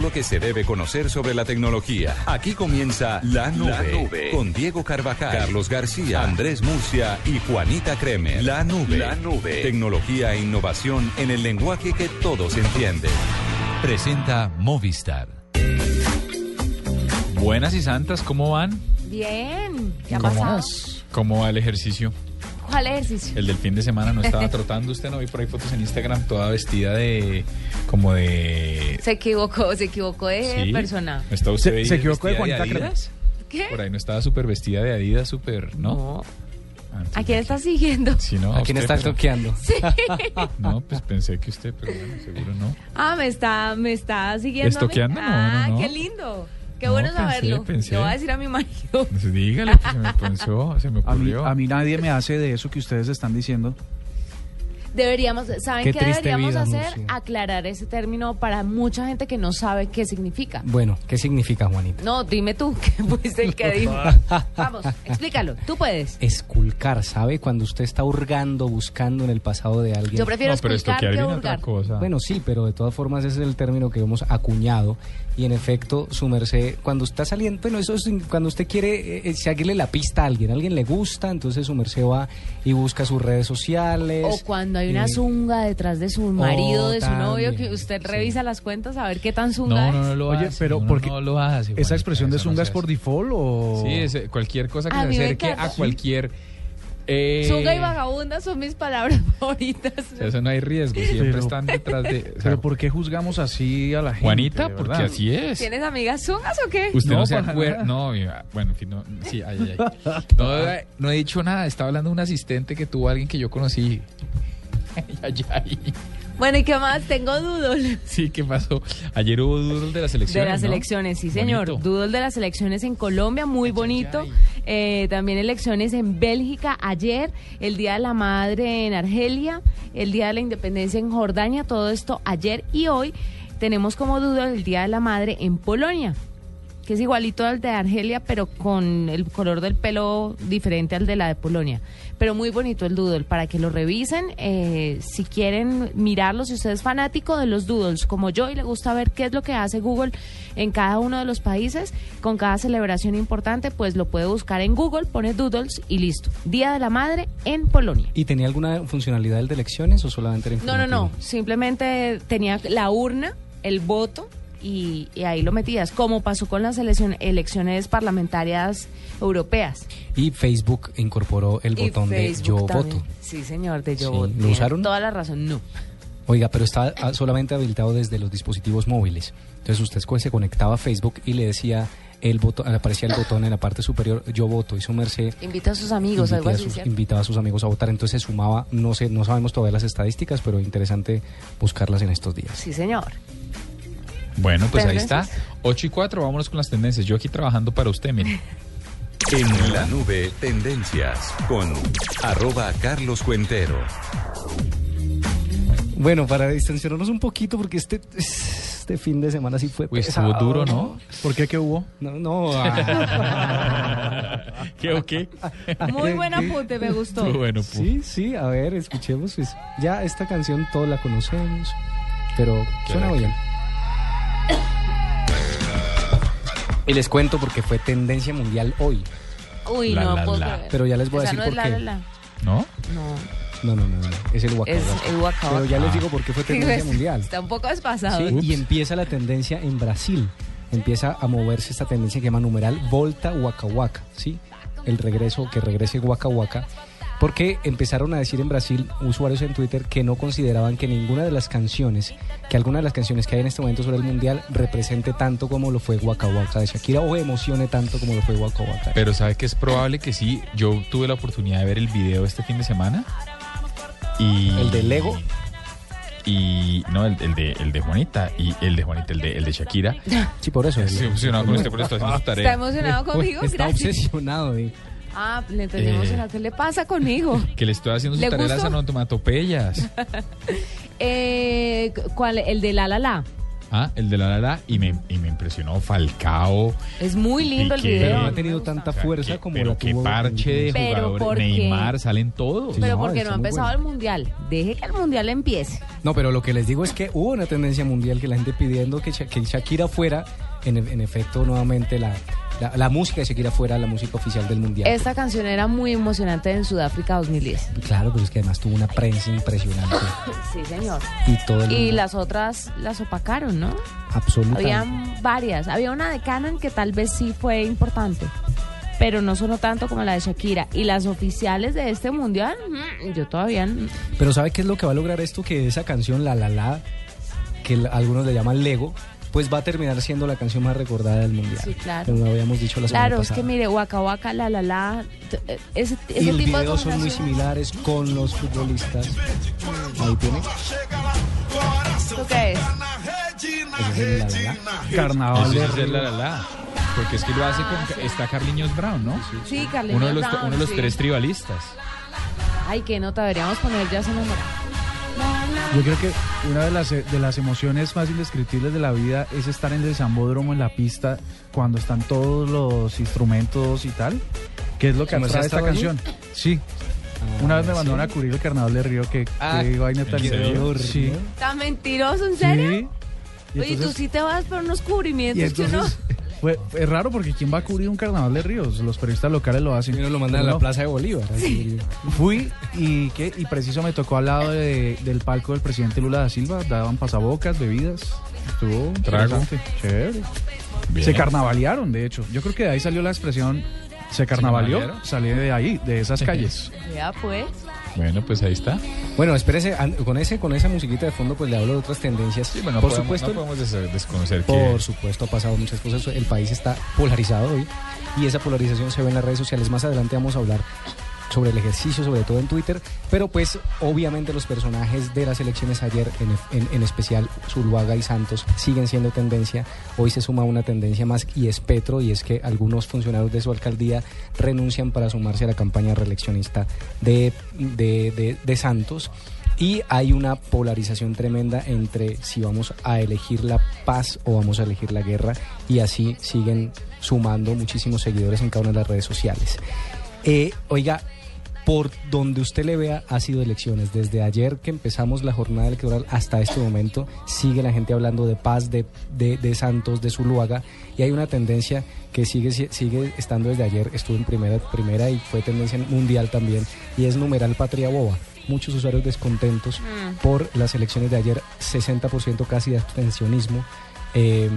lo que se debe conocer sobre la tecnología. Aquí comienza La Nube, La Nube, con Diego Carvajal, Carlos García, Andrés Murcia y Juanita Kremer. La Nube, La Nube, tecnología e innovación en el lenguaje que todos entienden. Presenta Movistar. Buenas y santas, ¿cómo van? Bien, ¿qué ha ¿Cómo, pasado? ¿Cómo va el ejercicio? ¿Cuál ejercicio? El del fin de semana no estaba trotando usted, no vi por ahí fotos en Instagram toda vestida de como de Se equivocó, se equivocó de Sí. persona. ¿No estaba usted Se- ahí se equivocó de vestida Juanita Adidas? ¿Qué? Por ahí no estaba súper vestida de Adidas, súper, ¿no? No. Ah, entonces, ¿A quién estás siguiendo? Sí, no, ¿A quién usted, está pero- toqueando? No, pues pensé que usted, pero bueno, seguro no. Ah, me está, me está siguiendo. a mí? ¿Estoqueando? No, Ah, no, no. qué lindo. Qué No, bueno pensé, saberlo. pensé. Le voy a decir a mi marido. Pues dígale, pues, se me pensó, se me A mí, ocurrió. a mí nadie me hace de eso que ustedes están diciendo. Deberíamos, ¿saben Qué deberíamos vida, hacer? Murcia. Aclarar ese término para mucha gente que no sabe qué significa. Bueno, ¿qué significa, Juanita? No, dime tú, que fuiste el que dijo. Vamos, explícalo, tú puedes. Esculcar, ¿sabe? Cuando usted está hurgando, buscando en el pasado de alguien. Yo prefiero no, pero esculcar estoquear que viene otra cosa. Bueno, sí, pero de todas formas ese es el término que hemos acuñado. Y en efecto, su merced, cuando está saliendo, bueno, eso es cuando usted quiere eh, eh, seguirle la pista a alguien, a alguien le gusta, entonces su merced va y busca sus redes sociales. O cuando hay una zunga detrás de su marido, de su novio, que usted sí. revisa las cuentas a ver qué tan zunga no, es. no, no lo Oye, hace. pero porque no lo hace. ¿Esa expresión de zunga es por default o...? Sí, es, cualquier cosa que A se acerque a cualquier... eh, Zunga y vagabunda son mis palabras favoritas. o sea, eso no hay riesgo, siempre Pero- están detrás de... o sea, ¿Pero por qué juzgamos así a la gente? Juanita, porque verdad? así es. ¿Tienes amigas zungas o qué? Usted no, No, se acuerda... No, mira, bueno, en fin, no, sí, ay, ay, ay. No, no he dicho nada, estaba hablando de un asistente que tuvo alguien que yo conocí. Ay, ay, ay. Bueno, ¿y qué más? Tengo doodle. Sí, ¿qué pasó? Ayer hubo doodle de las elecciones, De las ¿no? elecciones, sí señor. Bonito. Doodle de las elecciones en Colombia, muy bonito. Eh, también elecciones en Bélgica ayer, el Día de la Madre en Argelia, el Día de la Independencia en Jordania, todo esto ayer y hoy. Tenemos como doodle el Día de la Madre en Polonia, que es igualito al de Argelia, pero con el color del pelo diferente al de la de Polonia. Pero muy bonito el doodle, para que lo revisen. eh, si quieren mirarlo, si usted es fanático de los doodles, como yo, y le gusta ver qué es lo que hace Google en cada uno de los países, con cada celebración importante, pues lo puede buscar en Google, pone doodles y listo. Día de la Madre en Polonia. ¿Y tenía alguna funcionalidad el de elecciones o solamente era No, no, no. Simplemente tenía la urna, el voto y, y ahí lo metías, como pasó con las eleccion- elecciones parlamentarias europeas. Y Facebook incorporó el botón de yo también. voto. Sí, señor, de yo Sí, voto. ¿lo usaron? Toda la razón, no. Oiga, pero está ah, solamente habilitado desde los dispositivos móviles. Entonces usted se conectaba a Facebook y le decía el botón, aparecía el botón en la parte superior, yo voto, y su merced Invita a sus amigos, algo a así, sus- invitaba a sus amigos a votar. Entonces se sumaba, no sé, no sabemos todavía las estadísticas, pero interesante buscarlas en estos días. Sí, señor. Bueno, pues ahí está. Tendencias. 8 y 4, vámonos con las tendencias. Yo aquí trabajando para usted, mire. En la nube, tendencias con arroba Carlos Cuentero. Bueno, para distensionarnos un poquito, porque este, este fin de semana sí fue Uy, estuvo pesado. duro, ¿no? ¿Por qué? ¿Qué hubo? No, no. ah. ¿Qué o qué? Muy buen apunte, me gustó. Estuvo bueno, pu. Sí, sí, a ver, escuchemos. Pues, ya esta canción todos la conocemos, pero suena ¿Será que- bien. Y les cuento porque fue tendencia mundial hoy. Uy, La, no la, puedo la. creer. Pero ya les voy a Esa decir no por es la, qué. la, la. ¿No? No, No, no, no, no, es el Waka es Waka. el Waka Pero ya Ah. les digo por qué fue tendencia mundial. Está un poco desfasado. Sí, y empieza la tendencia en Brasil. Empieza a moverse esta tendencia que llama numeral Volta Waka Waka, ¿sí? El regreso, que regrese Waka Waka. Porque empezaron a decir en Brasil usuarios en Twitter que no consideraban que ninguna de las canciones, que alguna de las canciones que hay en este momento sobre el mundial represente tanto como lo fue Waka Waka de Shakira o emocione tanto como lo fue Waka Waka. Pero ¿sabe que es probable que sí? Yo tuve la oportunidad de ver el video este fin de semana. Y, ¿El de Lego? Y no, el, el de, el de Juanita. Y el de Juanita, el de, el de Shakira. Sí, por eso. Estoy emocionado con este, por esto haciendo su ¿Está tarea. emocionado conmigo? Está Gracias. obsesionado. eh. Ah, le entendí Eh. ¿Qué le pasa conmigo? Que le estoy haciendo su ¿Le tarea de las gustó? onomatopeyas. Eh, ¿Cuál? El de La La La. Ah, el de la la la. Y me, y me impresionó Falcao. Es muy lindo el video. Pero no ha tenido tanta O sea, fuerza que- como pero la qué tuvo. parche de Pero jugadores. Neymar, salen todos. Pero No, porque no ha empezado bueno. el mundial. Deje que el mundial empiece. No, pero lo que les digo es que hubo una tendencia mundial que la gente pidiendo que, que Shakira fuera, en, en efecto, nuevamente la, la, la música de Shakira fuera la música oficial del mundial. Esta canción era muy emocionante en Sudáfrica 2010. Claro, pero es que además tuvo una prensa impresionante Sí, señor. y todo el Y las otras las opacaron, ¿no? absolutamente. Habían varias. Había una de Canon que tal vez sí fue importante, pero no sonó tanto como la de Shakira. Y las oficiales de este mundial, mm, yo todavía... n- Pero ¿sabe qué es lo que va a lograr esto? Que esa canción, La La La, que algunos le llaman Lego, pues va a terminar siendo la canción más recordada del mundial. Sí, claro. Como lo habíamos dicho la semana Claro, es pasada. que mire, Waka Waka, La La La, eh, ese, ese y el tipo de video son muy similares con los futbolistas. Ahí tiene. ¿Esto qué es? Ese es el La La La. Carnaval de es la la la. Porque es que lo hace con. Está Carliños Brown, ¿no? Sí, Carliños Uno de los, Brown, uno de los sí. tres tribalistas. Ay, qué nota, deberíamos poner ya se enamora. Yo creo que una de las, de las emociones más indescriptibles de la vida es estar en el Zambódromo, en la pista, cuando están todos los instrumentos y tal. ¿Qué es lo que ¿Su merced atrae esta canción? Sí. Ah, Una vez me ¿sí? mandaron a cubrir el Carnaval de Río. que Ah, qué vaina ¿en tan? Sí. ¿Está mentiroso, en serio? Sí. Y Oye, tú entonces- sí te vas por unos cubrimientos y que uno... fue, es raro porque ¿quién va a cubrir un Carnaval de Ríos? Los periodistas locales lo hacen. Y uno lo mandan a la. Plaza de Bolívar. Fui y ¿qué? y preciso me tocó al lado de- del palco del presidente Lula da Silva, daban pasabocas, bebidas, estuvo Trago. interesante, chévere. Bien. Se carnavalearon, de hecho. Yo creo que de ahí salió la expresión se carnavaleó, salió de ahí, de esas calles. Ya pues. Bueno, pues ahí está. Bueno, espérese, con ese con esa musiquita de fondo pues le hablo de otras tendencias. Sí, bueno, Por podemos- supuesto, no podemos des- desconocer que. Por supuesto, ha pasado muchas cosas. El país está polarizado hoy y esa polarización se ve en las redes sociales. Más adelante vamos a hablar sobre el ejercicio, sobre todo en Twitter. Pero pues obviamente los personajes de las elecciones ayer, en, en- especial Zuluaga y Santos, siguen siendo tendencia. Hoy se suma una tendencia más y es Petro y es que algunos funcionarios de su alcaldía renuncian para sumarse a la campaña reeleccionista de, de- de- de Santos. Y hay una polarización tremenda entre si vamos a elegir la paz o vamos a elegir la guerra. Y así siguen sumando muchísimos seguidores en cada una de las redes sociales. Eh, oiga, por donde usted le vea, ha sido elecciones. Desde ayer que empezamos la jornada electoral hasta este momento, sigue la gente hablando de paz, de, de, de Santos, de Zuluaga, y hay una tendencia que sigue, sigue estando desde ayer, estuvo en primera, primera y fue tendencia mundial también, y es numeral patria boba. Muchos usuarios descontentos por las elecciones de ayer, 60% casi de abstencionismo. Eh,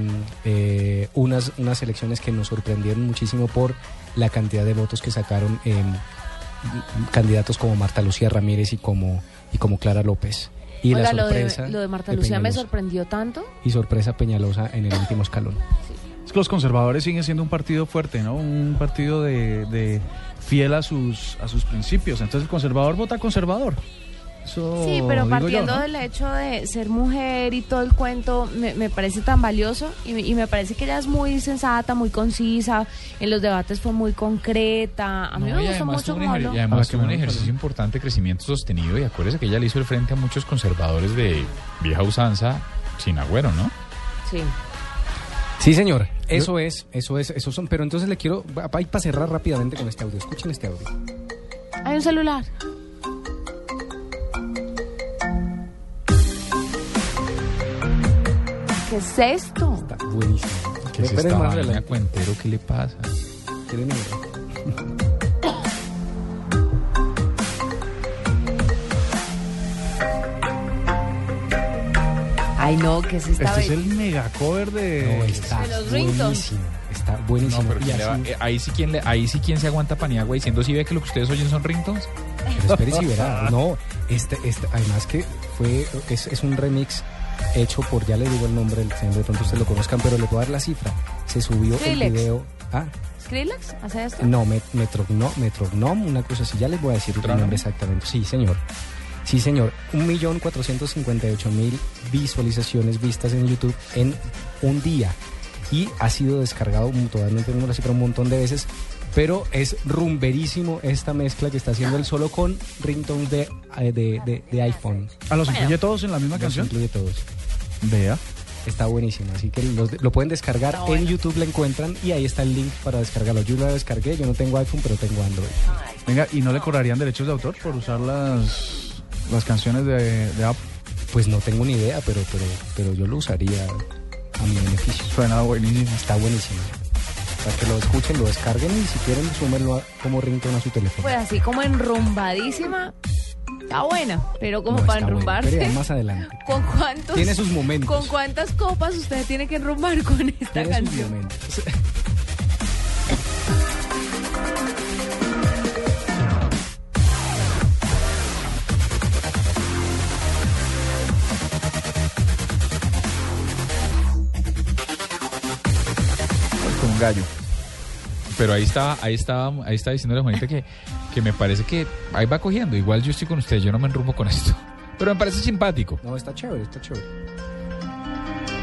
eh, unas, unas elecciones que nos sorprendieron muchísimo por la cantidad de votos que sacaron eh, candidatos como Marta Lucía Ramírez y como, y como Clara López. Y Oiga, la lo de, sorpresa lo de Marta de Lucía me sorprendió tanto. Y sorpresa Peñalosa en el último escalón. Es que los conservadores siguen siendo un partido fuerte, ¿no? Un partido de, de fiel a sus, a sus principios. Entonces el conservador vota conservador. Eso Sí, pero digo yo, partiendo ¿no? del hecho de ser mujer y todo el cuento, me, me parece tan valioso y, me- y me parece que ella es muy sensata, muy concisa, en los debates fue muy concreta. A mí No, me además mucho habló. Y además Ah, que tuvo un gusta, ejercicio ¿no? importante, crecimiento sostenido. Y acuérdese que ella le hizo el frente a muchos conservadores de vieja usanza sin agüero, ¿no? Sí. Sí, señor. Eso es, eso es, eso son. Pero entonces le quiero, para cerrar rápidamente con este audio. Escuchen este audio. Hay un celular. ¿Qué es esto? Está buenísimo. Que Esperen está más vaina, cuentero, ¿qué le pasa? ¿Quieren ir? Ay, no, ¿qué es esta Este es vez? el mega cover de... No, está De los buenísimo. Está buenísimo. No, pero Y ¿quién le va- eh, ahí sí quien le, ahí sí quien se aguanta paniagua diciendo si ve que lo que ustedes oyen son ringtones. Pero espere si verá. No, este, este, además que fue, es, es un remix hecho por, ya le digo el nombre, de pronto ustedes lo conozcan, pero le puedo dar la cifra. Se subió Skrillex. el video. Ah, ¿Skrillex hace esto? no, Met- Metrogno- Metrognom, una cosa así. Ya les voy a decir el nombre exactamente. Sí, señor. Sí, señor. 1.458.000 visualizaciones vistas en YouTube en un día. Y ha sido descargado, todavía no tengo la cifra, un montón de veces. Pero es rumberísimo esta mezcla que está haciendo él solo con ringtones de, eh, de, de- de iPhone. ¿A los incluye todos en la misma Los canción? incluye todos. Vea. Está buenísimo, así que los- lo pueden descargar en bueno. YouTube, lo encuentran y ahí está el link para descargarlo. Yo lo descargué, yo no tengo iPhone, pero tengo Android. Venga, ¿y no le cobrarían derechos de autor por usar las, las canciones de, de Apple? Pues no tengo ni idea, pero, pero, pero yo lo usaría a mi beneficio. Suena buenísimo. Está buenísimo. Para que lo escuchen, lo descarguen y si quieren, súmenlo a- como ringtone a su teléfono. Pues así como enrumbadísima. Está buena, pero como No, para bueno, enrumbarse. ya más adelante. ¿Con cuántos? Tiene sus momentos. ¿Con cuántas copas usted tiene que enrumbar con esta Tiene sus canción? momentos. gallo. Pero ahí estaba, ahí estaba, ahí estaba diciéndole a Juanita que, que me parece que ahí va cogiendo. Igual yo estoy con usted, yo no me enrumbo con esto. Pero me parece simpático. No, está chévere, está chévere.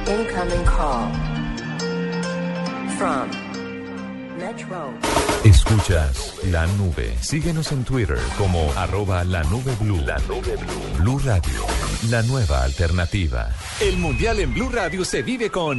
Incoming call from Metro. Escuchas la nube. Síguenos en Twitter como arroba la nube blue. La nube blue. Blue Radio, la nueva alternativa. El mundial en Blue Radio se vive con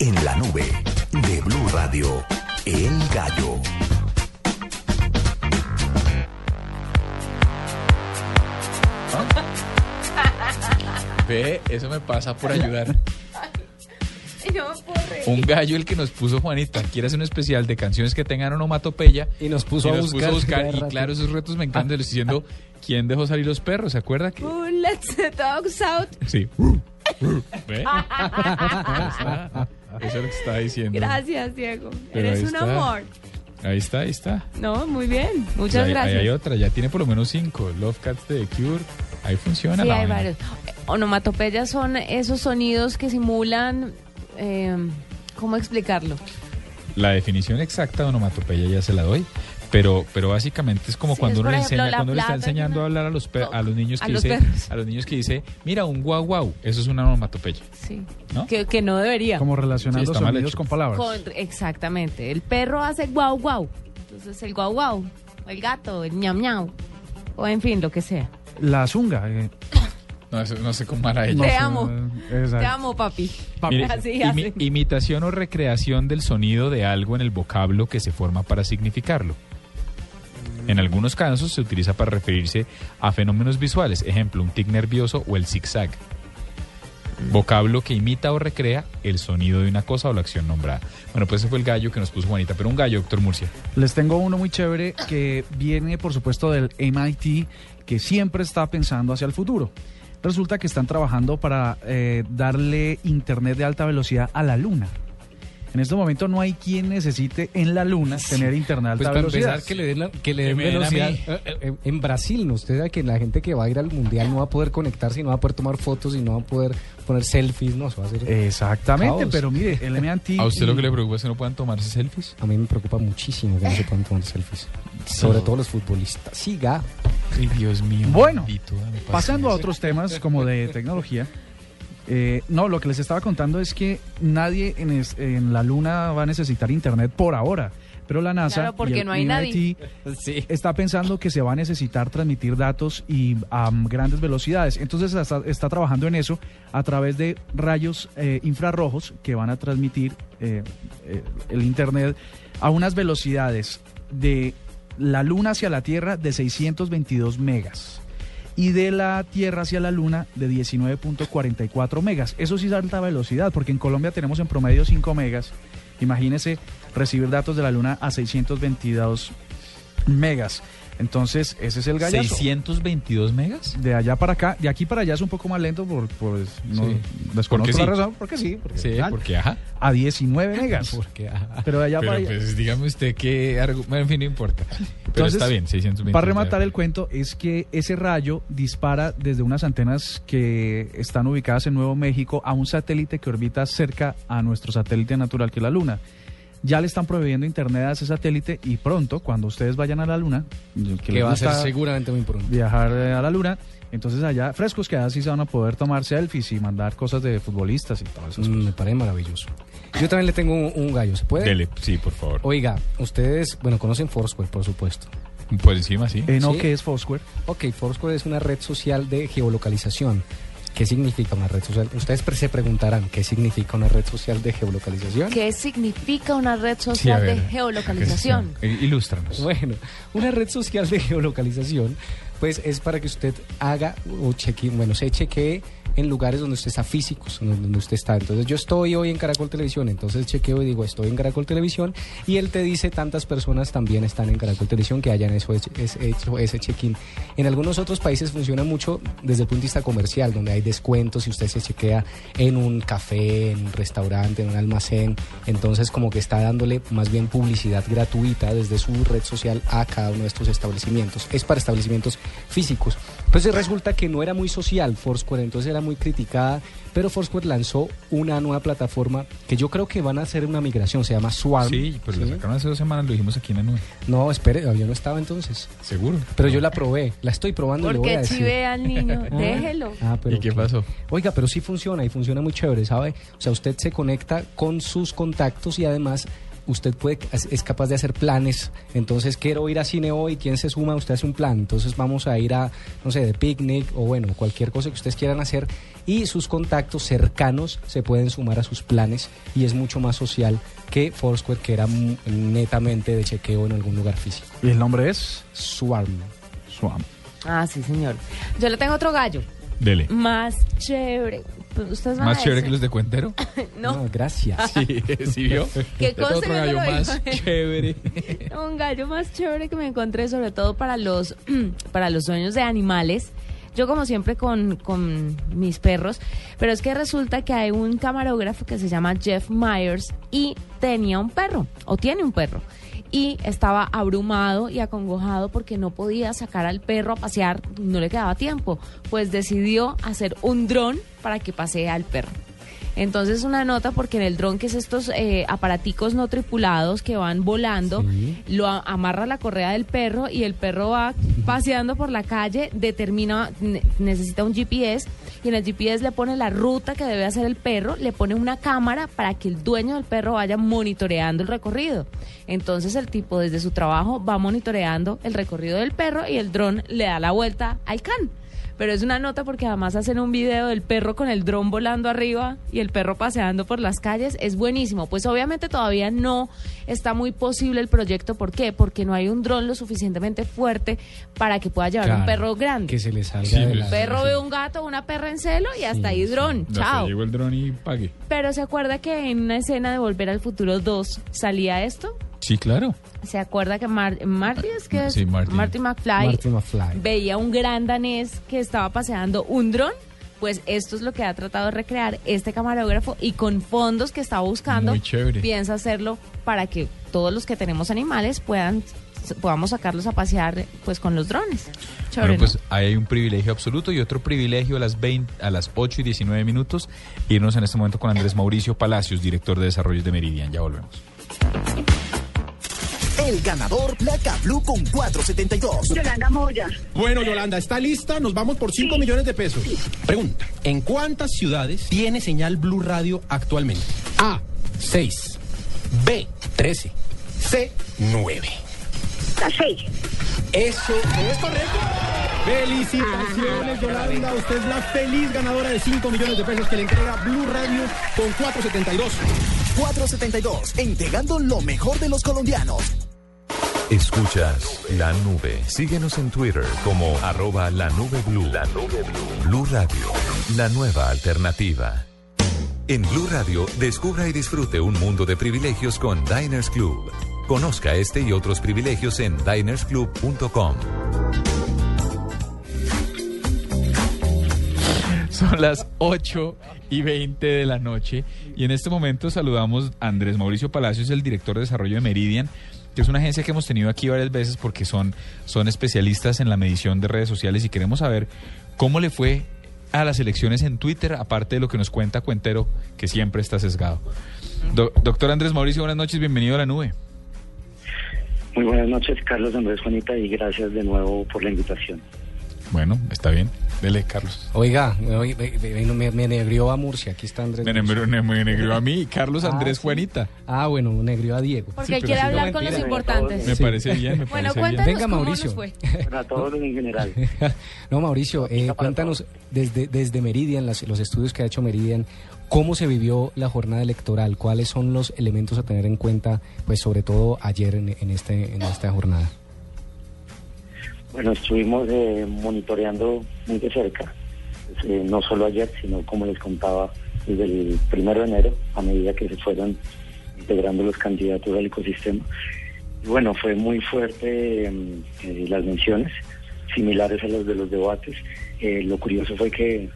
En la nube de Blue Radio, El Gallo. Ve, eso me pasa por ayudar. No me puedo reír. Un gallo el que nos puso Juanita. Quiere hacer un especial de canciones que tengan onomatopeya. Y nos puso y a nos buscar. puso a buscar. Y rato. claro, esos retos me encantan. Diciendo, ¿quién dejó salir los perros? ¿Se acuerda? Que... Lets the dogs out? Sí. ¿Ve? Ahí está. Eso es lo que estaba diciendo. Gracias, Diego. Pero Eres ahí un está. amor. Ahí está, ahí está. No, muy bien. Muchas Ahí- ahí gracias. hay otra, ya tiene por lo menos cinco. Love Cats de The Cure. Ahí funciona Sí, la hay vaina. varios. Onomatopeyas son esos sonidos que simulan. eh, ¿Cómo explicarlo? La definición exacta de onomatopeya ya se la doy. Pero, pero básicamente es como Sí, cuando es, uno le enseña, cuando le está enseñando a hablar a los pe- a los niños que dice, a los niños que dice, mira un guau guau, eso es una onomatopeya. Sí. ¿No? Que, que no debería. Como Sí, relacionando mal sonidos con palabras. Con- exactamente. El perro hace guau guau. Entonces el guau guau. El gato, el ñam ñau. O en fin, lo que sea. La zunga. eh, No, eso- no sé cómo hará ella. Te amo. exacto. Te amo, papi. Mire, Así, imi- así. imitación o recreación del sonido de algo en el vocablo que se forma para significarlo. En algunos casos se utiliza para referirse a fenómenos visuales, ejemplo, un tic nervioso o el zigzag. Vocablo que imita o recrea el sonido de una cosa o la acción nombrada. Bueno, pues ese fue el gallo que nos puso Juanita, pero un gallo, doctor Murcia. Les tengo uno muy chévere que viene, por supuesto, del MIT, que siempre está pensando hacia el futuro. Resulta que están trabajando para eh, darle internet de alta velocidad a la luna. En este momento no hay quien necesite en la luna tener internet a Pues alta para velocidad. empezar, que le den, la- que le den velocidad. Eh, eh, En Brasil, ¿no? Usted sabe que la gente que va a ir al mundial no va a poder conectarse y no va a poder tomar fotos y no va a poder poner selfies, ¿no? Eso va a ser. Exactamente, Caos. pero mire, el MT. ¿A usted lo que le preocupa es que no puedan tomarse selfies? A mí me preocupa muchísimo que no se puedan tomar selfies. Sobre todo los futbolistas. Siga. Ay, Dios mío. Bueno, maldito, Pasando a otros temas como de tecnología. Eh, no, lo que les estaba contando es que nadie en, es- en la luna va a necesitar internet por ahora. Pero la NASA Claro, porque y el no hay nadie. MIT está pensando que se va a necesitar transmitir datos y a grandes velocidades. Entonces está, está trabajando en eso a través de rayos eh, infrarrojos que van a transmitir eh, eh, el internet a unas velocidades de la luna hacia la Tierra de 622 megas y de la Tierra hacia la Luna de 19.44 megas. Eso sí es alta velocidad, porque en Colombia tenemos en promedio 5 megas. Imagínese recibir datos de la Luna a 622 megas. Entonces, ese es el gallazo. ¿622 megas? De allá para acá, de aquí para allá es un poco más lento por, por no Sí. desconozco la sí. razón, porque sí, porque Sí, tal, porque ajá. a 19 megas. Porque, ah, Pero de allá Pero para allá. pues dígame usted qué argumento. En fin, no importa. Pero Entonces, está bien, 622. Para rematar el cuento, es que ese rayo dispara desde unas antenas que están ubicadas en Nuevo México a un satélite que orbita cerca a nuestro satélite natural que es la Luna. Ya le están proveyendo internet a ese satélite y pronto, cuando ustedes vayan a la Luna, que, va a ser seguramente muy pronto. viajar eh, a la Luna, entonces allá frescos que así se van a poder tomar selfies y mandar cosas de futbolistas y todas esas Mm, cosas. me parece maravilloso. Yo también le tengo un, un gallo. ¿Se puede? Dele, sí, por favor. Oiga, ustedes, bueno, conocen Foursquare, por supuesto. Por encima, sí. Eh, no, ¿Sí? ¿qué es Foursquare? Ok, Foursquare es una red social de geolocalización. ¿Qué significa una red social? Ustedes se preguntarán, ¿qué significa una red social de geolocalización? ¿Qué significa una red Sí, social ver. de geolocalización? Ilústranos. Bueno, una red social de geolocalización, pues es para que usted haga o cheque, bueno, se chequee en lugares donde usted está físicos, donde usted está. Entonces yo estoy hoy en Caracol Televisión, entonces chequeo y digo estoy en Caracol Televisión y él te dice tantas personas también están en Caracol Televisión que hayan hecho, hecho ese check-in. En algunos otros países funciona mucho desde el punto de vista comercial, donde hay descuentos y usted se chequea en un café, en un restaurante, en un almacén. Entonces como que está dándole más bien publicidad gratuita desde su red social a cada uno de estos establecimientos. Es para establecimientos físicos. Pues resulta que no era muy social Foursquare, entonces era muy criticada, pero Foursquare lanzó una nueva plataforma que yo creo que van a hacer una migración, se llama Swarm. Sí, pero lo ¿sí? sacaron hace dos semanas, lo dijimos aquí en la nube. No, espere, yo no estaba entonces. ¿Seguro? Pero yo la probé, la estoy probando y le voy a Porque decir. chive al niño, Ah. déjelo. Ah, pero ¿Y qué pasó? Oiga, pero sí funciona y funciona muy chévere, ¿sabe? O sea, usted se conecta con sus contactos y además usted puede es es capaz de hacer planes. Entonces, quiero ir a cine hoy, ¿quién se suma? Usted hace un plan. Entonces, vamos a ir a, no sé, de picnic o bueno, cualquier cosa que ustedes quieran hacer y sus contactos cercanos se pueden sumar a sus planes y es mucho más social que Foursquare, que era netamente de chequeo en algún lugar físico. ¿Y el nombre es? Swarm. Swam. Ah, sí, señor. Yo le tengo otro gallo. Dele. Más chévere. Pues, ¿Ustedes van ¿Más a chévere que los de Cuentero? No, gracias. Sí, ¿sí vio? ¿Qué cosa otro gallo lo más chévere. un gallo más chévere que me encontré, sobre todo para los, para los dueños de animales. Yo como siempre con, con mis perros, pero es que resulta que hay un camarógrafo que se llama Jeff Myers y tenía un perro, o tiene un perro, y estaba abrumado y acongojado porque no podía sacar al perro a pasear, no le quedaba tiempo, pues decidió hacer un dron para que pasee al perro. Entonces una nota porque en el dron, que es estos eh, aparaticos no tripulados que van volando, lo amarra la correa del perro y el perro va paseando por la calle, determina, ne- necesita un GPS y en el GPS le pone la ruta que debe hacer el perro, le pone una cámara para que el dueño del perro vaya monitoreando el recorrido. Entonces el tipo desde su trabajo va monitoreando el recorrido del perro y el dron le da la vuelta al can. Pero es una nota porque además hacen un video del perro con el dron volando arriba y el perro paseando por las calles. Es buenísimo. Pues obviamente todavía no está muy posible el proyecto. ¿Por qué? Porque no hay un dron lo suficientemente fuerte para que pueda llevar un perro grande. Que se le salga Sí, de pues, la... El perro ve un gato, una perra en celo y hasta ahí dron. Ya Chao. llegó el dron y pague. Pero se acuerda que en una escena de Volver al Futuro 2 salía esto. Sí, claro. ¿Se acuerda que Mar- Marty es que? Sí, Marty. McFly Marty McFly. veía un gran danés que estaba paseando un dron Pues esto es lo que ha tratado de recrear este camarógrafo y con fondos que estaba buscando, Muy chévere. piensa hacerlo para que todos los que tenemos animales puedan podamos sacarlos a pasear pues con los drones. Chévere, Bueno, pues ¿no? ahí hay un privilegio absoluto y otro privilegio a las 20, a las 8 y 19 minutos. Irnos en este momento con Andrés Mauricio Palacios, director de desarrollo de Meridian. Ya volvemos. El ganador Placa Blue con 472. Yolanda Moya. Bueno, Yolanda, ¿está lista? Nos vamos por 5 millones de pesos. Pregunta, ¿en cuántas ciudades tiene señal Blue Radio actualmente? A, 6. B, 13. C, 9. La seis. Eso es correcto. Felicitaciones, Yolanda. Usted es la feliz ganadora de 5 millones de pesos que le entrega Blue Radio con 472. 472, entregando lo mejor de los colombianos. Escuchas la nube. Síguenos en Twitter como arroba la nube blue. La nube blue. Blue Radio, la nueva alternativa. En Blue Radio, descubra y disfrute un mundo de privilegios con Diners Club. Conozca este y otros privilegios en dinersclub.com. Son las 8 y 20 de la noche y en este momento saludamos a Andrés Mauricio Palacios, el director de desarrollo de Meridian, que es una agencia que hemos tenido aquí varias veces porque son, son especialistas en la medición de redes sociales y queremos saber cómo le fue a las elecciones en Twitter, aparte de lo que nos cuenta Cuentero, que siempre está sesgado. Do- doctor Andrés Mauricio, buenas noches, bienvenido a la nube. Muy buenas noches, Carlos Andrés Juanita, y gracias de nuevo por la invitación. Bueno, está bien. Dele, Carlos. Oiga, ve- me, me negrió a Murcia, aquí está Andrés. Me negrió, me negrió a mí, Carlos Ah, Andrés sí. Juanita. Ah, bueno, negrió a Diego. Porque él quiere hablar con los importantes. Me parece bien, me Bueno, parece bien. cuéntanos Venga, cómo Mauricio. nos fue. Para todos en general. No, Mauricio, eh, cuéntanos desde, desde Meridian, las- los estudios que ha hecho Meridian, ¿cómo se vivió la jornada electoral? ¿Cuáles son los elementos a tener en cuenta, pues sobre todo ayer en, en este, en esta jornada? Bueno, estuvimos eh, monitoreando muy de cerca, eh, no solo ayer, sino como les contaba, desde el primero de enero, a medida que se fueron integrando los candidatos al ecosistema. Y bueno, fue muy fuerte eh, eh, las menciones, similares a las de los debates. Eh, lo curioso fue que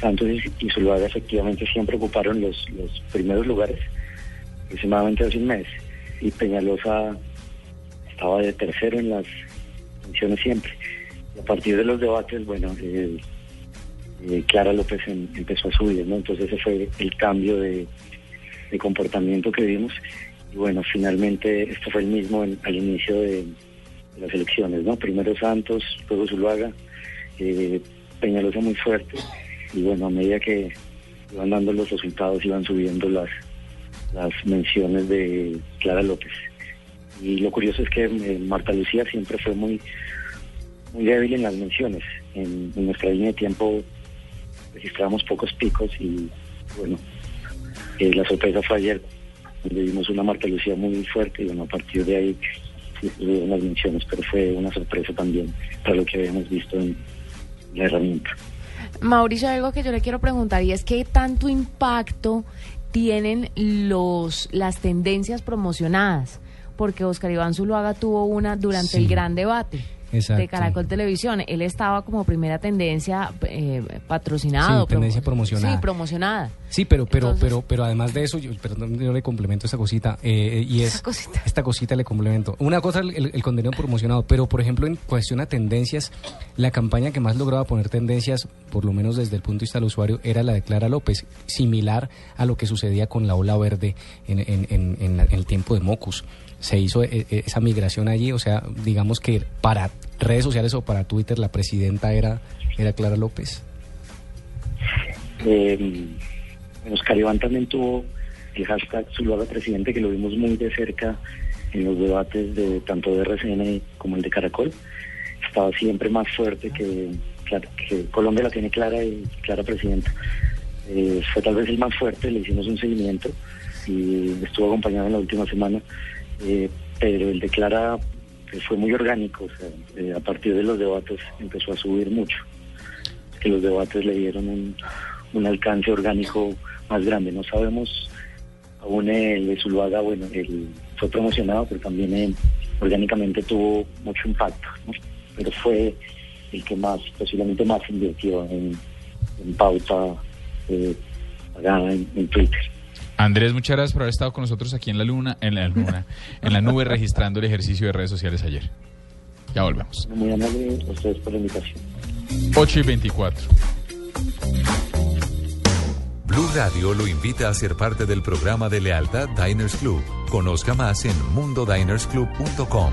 Santos y Zuluaga efectivamente siempre ocuparon los, los primeros lugares, aproximadamente hace un mes, y Peñalosa estaba de tercero en las menciones siempre. Y a partir de los debates, bueno, eh, Clara López em- empezó a subir, ¿no? Entonces ese fue el cambio de, de comportamiento que vimos. Y bueno, finalmente esto fue el mismo al inicio de, de las elecciones, ¿no? Primero Santos, luego Zuluaga, eh, Peñalosa muy fuerte. Y bueno, a medida que iban dando los resultados, iban subiendo las, las menciones de Clara López. Y lo curioso es que eh, Marta Lucía siempre fue muy muy débil en las menciones. En, nuestra línea de tiempo registramos pocos picos y bueno, eh, la sorpresa fue ayer, donde vimos una Marta Lucía muy fuerte y bueno, a partir de ahí sí las menciones, pero fue una sorpresa también para lo que habíamos visto en la herramienta. Mauricio, algo que yo le quiero preguntar y es qué tanto impacto tienen los las tendencias promocionadas, porque Oscar Iván Zuluaga tuvo una durante Sí. el gran debate. Exacto. De Caracol Televisión. Él estaba como primera tendencia eh, patrocinado. Sí, tendencia promo- promocionada. Sí, promocionada. Sí, pero, pero, Entonces- pero, pero además de eso, yo, perdón, yo le complemento esta cosita, eh, y es esta cosita le complemento. Una cosa el, el- el contenido promocionado, pero por ejemplo en cuestión a tendencias, la campaña que más lograba poner tendencias, por lo menos desde el punto de vista del usuario, era la de Clara López, similar a lo que sucedía con la ola verde en, en- en- en la- en el tiempo de Mocus. Se hizo eh, eh, esa migración allí, o sea, digamos que para redes sociales o para Twitter la presidenta era, era Clara López. Eh, Oscar Iván también tuvo el hashtag Zuluaga Presidente, que lo vimos muy de cerca en los debates de tanto de RCN como el de Caracol. Estaba siempre más fuerte que, que Colombia la tiene clara y Clara Presidenta. Eh, fue tal vez el más fuerte, le hicimos un seguimiento y estuvo acompañado en la última semana, eh, pero el de Clara eh, fue muy orgánico, o sea, eh, a partir de los debates empezó a subir mucho que los debates le dieron un, un alcance orgánico más grande. No sabemos aún el de Zuluaga, bueno, él fue promocionado, pero también eh, orgánicamente tuvo mucho impacto, ¿no? Pero fue el que más, posiblemente más invirtió en, en pauta eh, en Twitter. Andrés, muchas gracias por haber estado con nosotros aquí en la luna, en la luna, en la nube registrando el ejercicio de redes sociales ayer. Ya volvemos. Muy amable ustedes por la invitación. 8 y 24. Blue Radio lo invita a ser parte del programa de lealtad Diners Club. Conozca más en mundodinersclub.com.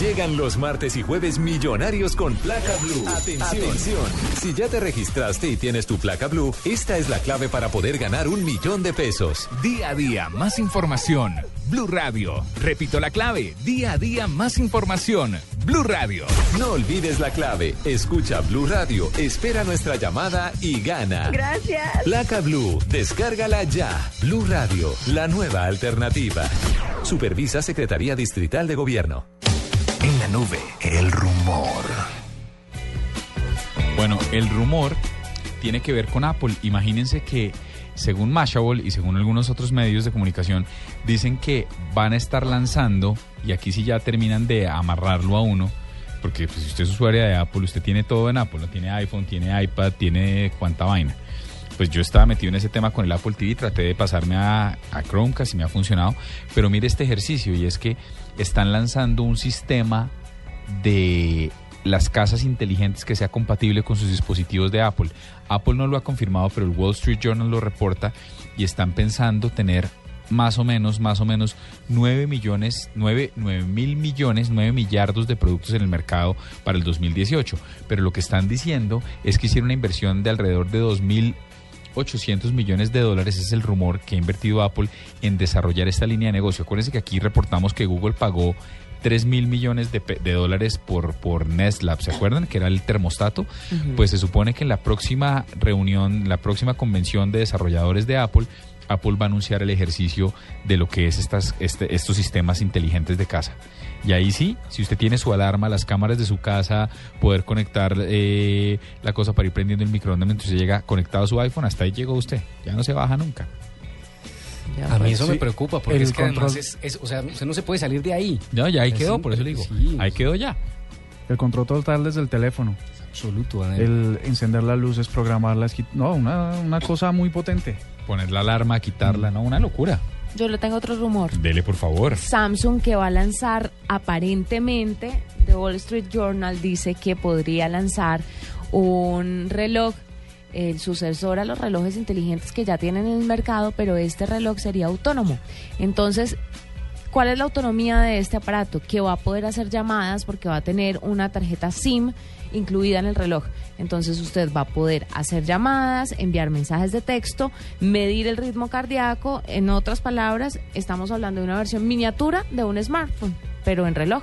Llegan los martes y jueves millonarios con placa blue. Atención. Si ya te registraste y tienes tu placa blue, esta es la clave para poder ganar un millón de pesos. Día a día, más información. Blue Radio. Repito la clave. Día a día, más información. Blue Radio. No olvides la clave. Escucha Blue Radio, espera nuestra llamada y gana. Gracias. Placa Blue, descárgala ya. Blue Radio, la nueva alternativa. Supervisa Secretaría Distrital de Gobierno. En la nube, el rumor. Bueno, el rumor tiene que ver con Apple. Imagínense que, según Mashable y según algunos otros medios de comunicación, dicen que van a estar lanzando, y aquí sí ya terminan de amarrarlo a uno, porque pues, si usted es usuaria de Apple, usted tiene todo en Apple, ¿no? tiene iPhone, tiene iPad, tiene cuánta vaina. Pues yo estaba metido en ese tema con el Apple TV, traté de pasarme a, a Chromecast y me ha funcionado, pero mire este ejercicio y es que están lanzando un sistema de las casas inteligentes que sea compatible con sus dispositivos de Apple. Apple no lo ha confirmado, pero el Wall Street Journal lo reporta y están pensando tener más o menos, más o menos 9 millones, 9, 9 mil millones, 9 millardos de productos en el mercado para el 2018. Pero lo que están diciendo es que hicieron una inversión de alrededor de 2.800 millones de dólares, es el rumor que ha invertido Apple en desarrollar esta línea de negocio. Acuérdense que aquí reportamos que Google pagó 3 mil millones de, de dólares por, por Nest Lab, ¿se acuerdan? Que era el termostato. Pues se supone que en la próxima reunión, la próxima convención de desarrolladores de Apple, Apple va a anunciar el ejercicio de lo que es estas, este- estos sistemas inteligentes de casa. Y ahí sí, si usted tiene su alarma, las cámaras de su casa, poder conectar eh, la cosa para ir prendiendo el microondas mientras usted llega conectado a su iPhone, hasta ahí llegó usted. Ya no se baja nunca. A mí eso Sí, me preocupa porque el es que además es, es- o sea, usted no se puede salir de ahí. No, ya ahí Es quedó, por eso le digo. Sí, Ahí quedó ya. El control total desde el teléfono. Absoluto. El encender las luces, programarlas. No, una, una cosa muy potente. Poner la alarma, quitarla, no, una locura. Yo le tengo otro rumor. Dele, por favor. Samsung que va a lanzar aparentemente, The Wall Street Journal dice que podría lanzar un reloj, el sucesor a los relojes inteligentes que ya tienen en el mercado, pero este reloj sería autónomo. Entonces, ¿cuál es la autonomía de este aparato? Que va a poder hacer llamadas porque va a tener una tarjeta SIM incluida en el reloj. Entonces usted va a poder hacer llamadas, enviar mensajes de texto, medir el ritmo cardíaco. En otras palabras, estamos hablando de una versión miniatura de un smartphone, pero en reloj.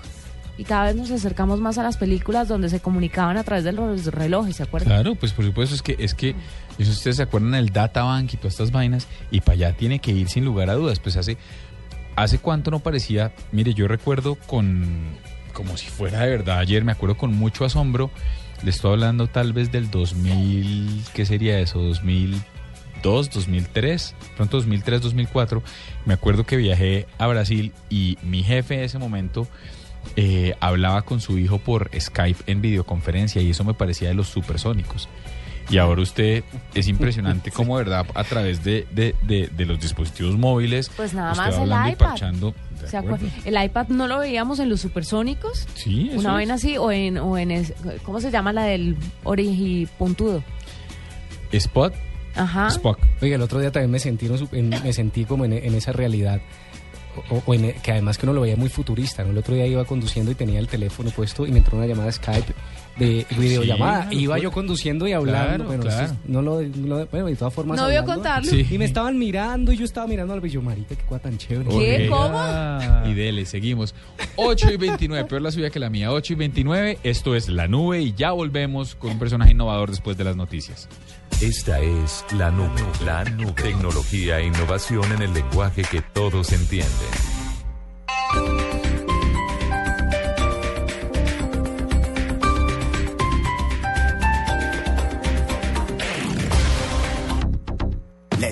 Y cada vez nos acercamos más a las películas donde se comunicaban a través de los relojes, ¿se acuerdan? Claro, pues por supuesto es que es que eso ustedes se acuerdan del databank y todas estas vainas y para allá tiene que ir sin lugar a dudas. Pues hace hace cuánto no parecía, mire, yo recuerdo con como si fuera de verdad ayer, me acuerdo con mucho asombro. Le estoy hablando tal vez del 2000, ¿qué sería eso? 2002, 2003, pronto 2003, 2004. Me acuerdo que viajé a Brasil y mi jefe en ese momento eh, hablaba con su hijo por Skype en videoconferencia y eso me parecía de los supersónicos. Y ahora usted es impresionante cómo, de verdad, a través de, de- de- de los dispositivos móviles, Pues nada más el y iPad. parchando. El iPad no lo veíamos en los supersónicos. Sí, eso Una es. vaina así, o en, o en es- ¿cómo se llama la del origipuntudo? Spot, Ajá. Spock. Oiga, el otro día también me sentí, en, en- me sentí como en, en esa realidad. O, o en- que además que uno lo veía muy futurista, ¿no? El otro día iba conduciendo y tenía el teléfono puesto y me entró una llamada Skype de videollamada. una iba yo conduciendo y hablando. Claro, bueno, claro. no lo, no bueno, de todas formas. No vio hablando. contarlo. Sí. Y me estaban mirando y yo estaba mirando al yo, marica, qué cosa tan chévere. ¿Qué? ¿Cómo? Y dele, seguimos. 8 y 29, peor la suya que la mía. 8 y 29, esto es La Nube y ya volvemos con un personaje innovador después de las noticias. Esta es la nube. La nube. Tecnología e innovación en el lenguaje que todos entienden.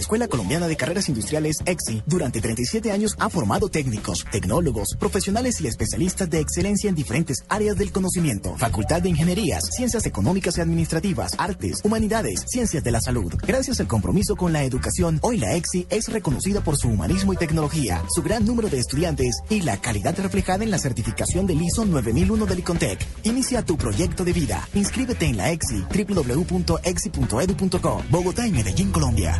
Escuela Colombiana de Carreras Industriales EXI durante 37 años ha formado técnicos, tecnólogos, profesionales y especialistas de excelencia en diferentes áreas del conocimiento. Facultad de Ingenierías, Ciencias Económicas y Administrativas, Artes, Humanidades, Ciencias de la Salud. Gracias al compromiso con la educación, hoy la EXI es reconocida por su humanismo y tecnología, su gran número de estudiantes y la calidad reflejada en la certificación del ISO 9001 del ICONTEC. Inicia tu proyecto de vida. Inscríbete en la EXI www.exi.edu.co. Bogotá y Medellín, Colombia.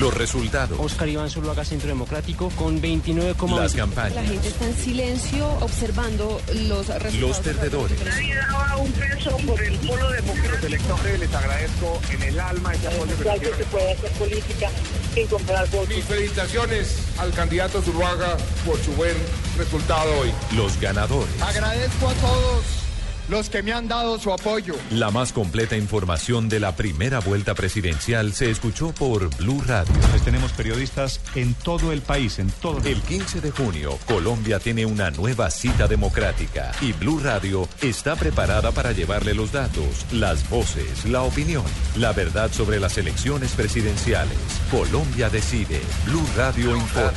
Los resultados. Oscar Iván Zuluaga, Centro Democrático, con 29, Las campañas. La gente está en silencio observando los resultados. Los perdedores. Nadie daba un peso por el polo democrático. Los electores les agradezco en el alma ese apoyo que que se puede hacer política sin comprar votos. Mis felicitaciones al candidato Zuluaga por su buen resultado hoy. Los ganadores. Agradezco a todos los que me han dado su apoyo. La más completa información de la primera vuelta presidencial se escuchó por Blue Radio. Les tenemos periodistas en todo el país, en todo el 15 de junio, Colombia tiene una nueva cita democrática y Blue Radio está preparada para llevarle los datos, las voces, la opinión, la verdad sobre las elecciones presidenciales. Colombia decide. Blue Radio informa.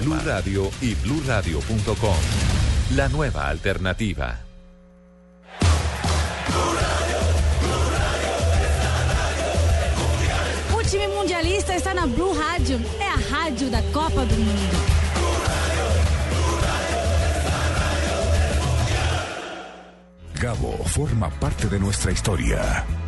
Blue Radio y bluradio.com. La nueva alternativa. O time mundialista está na Blue Rádio. É a rádio da Copa do Mundo. Gabo forma parte de nuestra historia.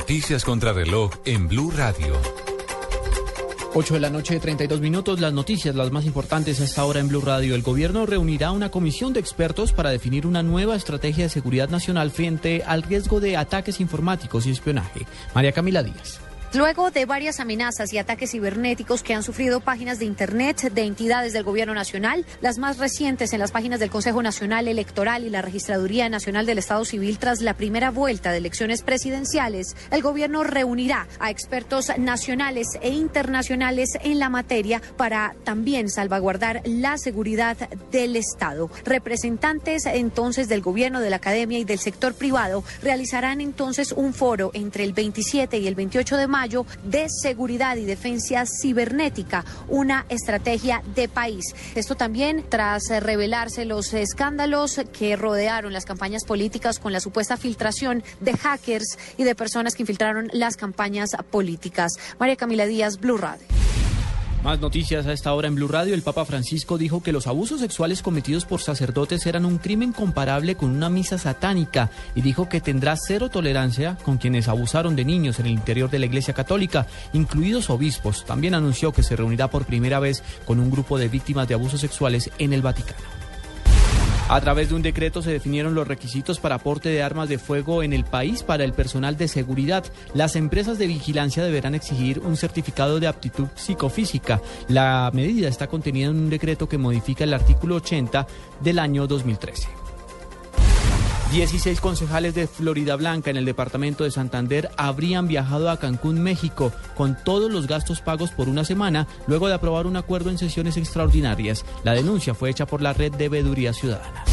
Noticias contra reloj en Blue Radio. 8 de la noche, 32 minutos. Las noticias, las más importantes a esta hora en Blue Radio. El gobierno reunirá una comisión de expertos para definir una nueva estrategia de seguridad nacional frente al riesgo de ataques informáticos y espionaje. María Camila Díaz. Luego de varias amenazas y ataques cibernéticos que han sufrido páginas de Internet de entidades del Gobierno Nacional, las más recientes en las páginas del Consejo Nacional Electoral y la Registraduría Nacional del Estado Civil tras la primera vuelta de elecciones presidenciales, el Gobierno reunirá a expertos nacionales e internacionales en la materia para también salvaguardar la seguridad del Estado. Representantes entonces del Gobierno, de la Academia y del sector privado realizarán entonces un foro entre el 27 y el 28 de de seguridad y defensa cibernética, una estrategia de país. Esto también tras revelarse los escándalos que rodearon las campañas políticas con la supuesta filtración de hackers y de personas que infiltraron las campañas políticas. María Camila Díaz, Blue Radio. Más noticias a esta hora en Blue Radio. El Papa Francisco dijo que los abusos sexuales cometidos por sacerdotes eran un crimen comparable con una misa satánica y dijo que tendrá cero tolerancia con quienes abusaron de niños en el interior de la Iglesia Católica, incluidos obispos. También anunció que se reunirá por primera vez con un grupo de víctimas de abusos sexuales en el Vaticano. A través de un decreto se definieron los requisitos para aporte de armas de fuego en el país para el personal de seguridad. Las empresas de vigilancia deberán exigir un certificado de aptitud psicofísica. La medida está contenida en un decreto que modifica el artículo 80 del año 2013. 16 concejales de Florida Blanca en el departamento de Santander habrían viajado a Cancún, México, con todos los gastos pagos por una semana, luego de aprobar un acuerdo en sesiones extraordinarias. La denuncia fue hecha por la red de Veedurías Ciudadanas.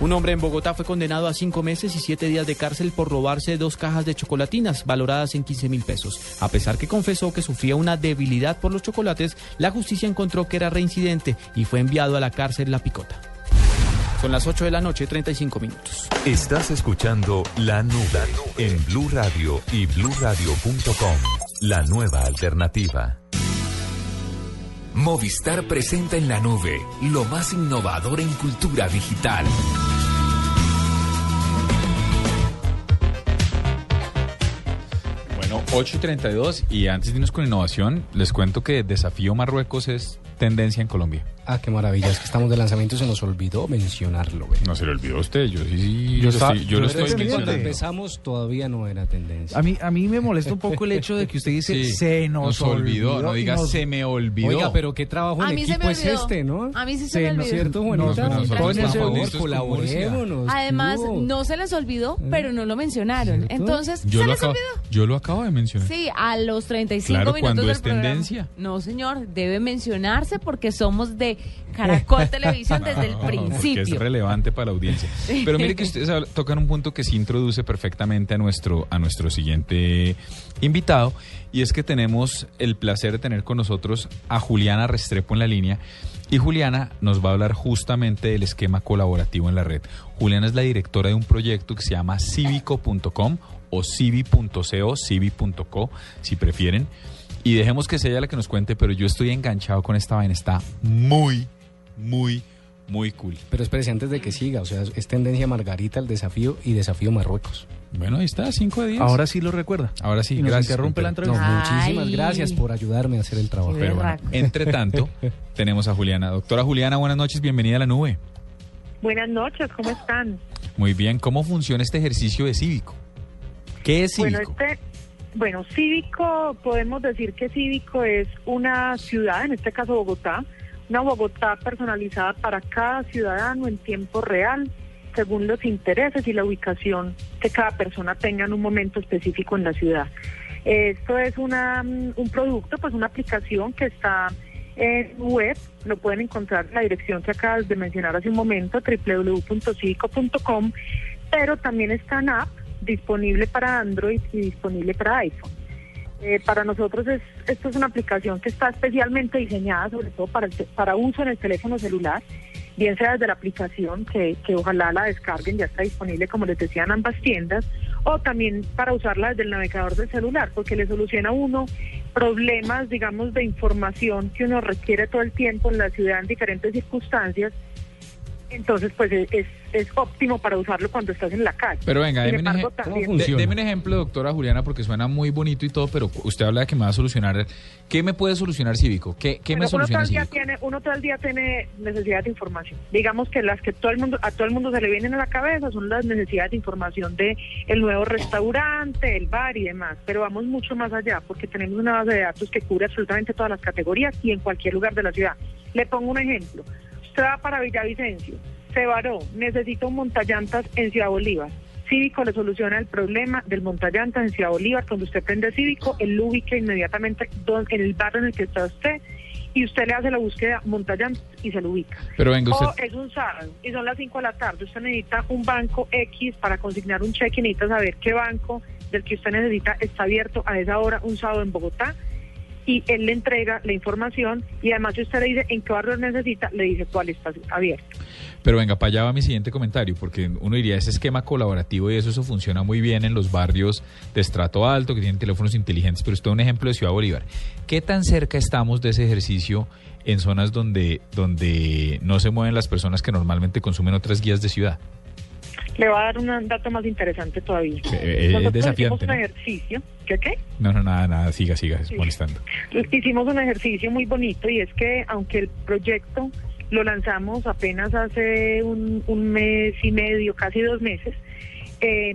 Un hombre en Bogotá fue condenado a cinco meses y siete días de cárcel por robarse dos cajas de chocolatinas valoradas en 15 mil pesos. A pesar que confesó que sufría una debilidad por los chocolates, la justicia encontró que era reincidente y fue enviado a la cárcel La Picota. Son las 8 de la noche, 35 minutos. Estás escuchando La Nube en Blue Radio y bluradio.com. La nueva alternativa. Movistar presenta en la nube lo más innovador en cultura digital. Bueno, 8 y 32 y antes de irnos con innovación, les cuento que Desafío Marruecos es tendencia en Colombia. Ah, qué maravilla. Es que estamos de lanzamiento y se nos olvidó mencionarlo. güey. No se le olvidó a usted, yo sí, sí, Yo lo estaba- estoy, yo yo lo estoy pendiente. Cuando mencionando. empezamos todavía no era tendencia. A mí, a mí me molesta un poco el hecho de que usted dice Sí, se nos, olvidó, no diga nos- se me olvidó. Oiga, pero qué trabajo en equipo es este, ¿no? A mí sí se me ¿no es olvidó. cierto, Juanita? favor, colaborémonos. Además, no se les olvidó, pero no lo mencionaron. ¿Cierto? Entonces, yo, ¿se lo les acabo, olvidó? yo lo acabo de mencionar. Sí, a los 35 Claro, minutos cuando del es programa. tendencia. No, señor, debe mencionarse porque somos de Caracol Televisión desde el Porque es principio. relevante para la audiencia. Pero mire que ustedes tocan un punto que sí introduce perfectamente a nuestro, a nuestro siguiente invitado, y es que tenemos el placer de tener con nosotros a Juliana Restrepo en la línea. Y Juliana nos va a hablar justamente del esquema colaborativo en la red. Juliana es la directora de un proyecto que se llama civico.com o civi.co, civi.co, si prefieren. Y dejemos que sea ella la que nos cuente, pero yo estoy enganchado con esta vaina. Está muy, muy, muy cool. Pero espérese, antes de que siga, o sea, es tendencia Margarita, el desafío y desafío Marruecos. Bueno, ahí está, 5 de 10. Ahora sí lo recuerda. Ahora sí, Y nos gracias. interrumpe la entrevista. No, muchísimas gracias por ayudarme a hacer el trabajo. Pero bueno, entre tanto, tenemos a Juliana. Doctora Juliana, buenas noches, bienvenida a la nube. Buenas noches, ¿cómo están? Muy bien, ¿cómo funciona este ejercicio de cívico? ¿Qué es Bueno, cívico? este, bueno, Cívico, podemos decir que Cívico es una ciudad, en este caso Bogotá, una Bogotá personalizada para cada ciudadano en tiempo real, según los intereses y la ubicación que cada persona tenga en un momento específico en la ciudad. Esto es mm, un producto, pues una aplicación que está en web, lo pueden encontrar en la dirección que acabas de mencionar hace un momento, www.civico.com, pero también está en app disponible para Android y disponible para iPhone. Eh, para nosotros es, esto es una aplicación que está especialmente diseñada sobre todo para, el para uso en el teléfono celular, bien sea desde la aplicación, que, que ojalá la descarguen, ya está disponible como les decía en ambas tiendas, o también para usarla desde el navegador del celular, porque le soluciona a uno problemas, digamos, de información que uno requiere todo el tiempo en la ciudad en diferentes circunstancias. Entonces, pues es, es, es óptimo para usarlo cuando estás en la calle. Pero venga, deme un, de- deme un ejemplo, doctora Juliana, porque suena muy bonito y todo, pero usted habla de que me va a solucionar. ¿Qué me puede solucionar cívico? ¿Qué, qué me Bueno, uno todo soluciona el día tiene uno todo el día tiene necesidad de información digamos que las que todo el mundo a todo el mundo se le vienen a la cabeza son las necesidades de información de el nuevo restaurante el bar y demás pero vamos mucho más allá porque tenemos una base de datos que cubre absolutamente todas las categorías y en cualquier lugar de la ciudad le pongo un ejemplo usted va para Villavicencio se varó necesita un montallantas en Ciudad Bolívar Cívico le soluciona el problema del montallantas en Ciudad Bolívar. Cuando usted prende Cívico, él lo ubica inmediatamente en el barrio en el que está usted y usted le hace la búsqueda montallantas y se lo ubica. Pero venga, O usted. es un sábado y son las 5 de la tarde. Usted necesita un banco X para consignar un cheque necesita saber qué banco del que usted necesita está abierto a esa hora un sábado en Bogotá y él le entrega la información y además si usted le dice en qué barrio necesita, le dice cuál está abierto. Pero venga, para allá va mi siguiente comentario, porque uno diría, ese esquema colaborativo y eso, eso funciona muy bien en los barrios de estrato alto, que tienen teléfonos inteligentes, pero usted un ejemplo de Ciudad Bolívar. ¿Qué tan cerca estamos de ese ejercicio en zonas donde, donde no se mueven las personas que normalmente consumen otras guías de ciudad? Le va a dar un dato más interesante todavía. Eh, es desafiante, hicimos un ¿no? ejercicio, ¿qué qué? No, no, nada, nada, siga, siga, Sí. molestando. Hicimos un ejercicio muy bonito y es que aunque el proyecto lo lanzamos apenas hace un, un mes y medio, casi dos meses, eh,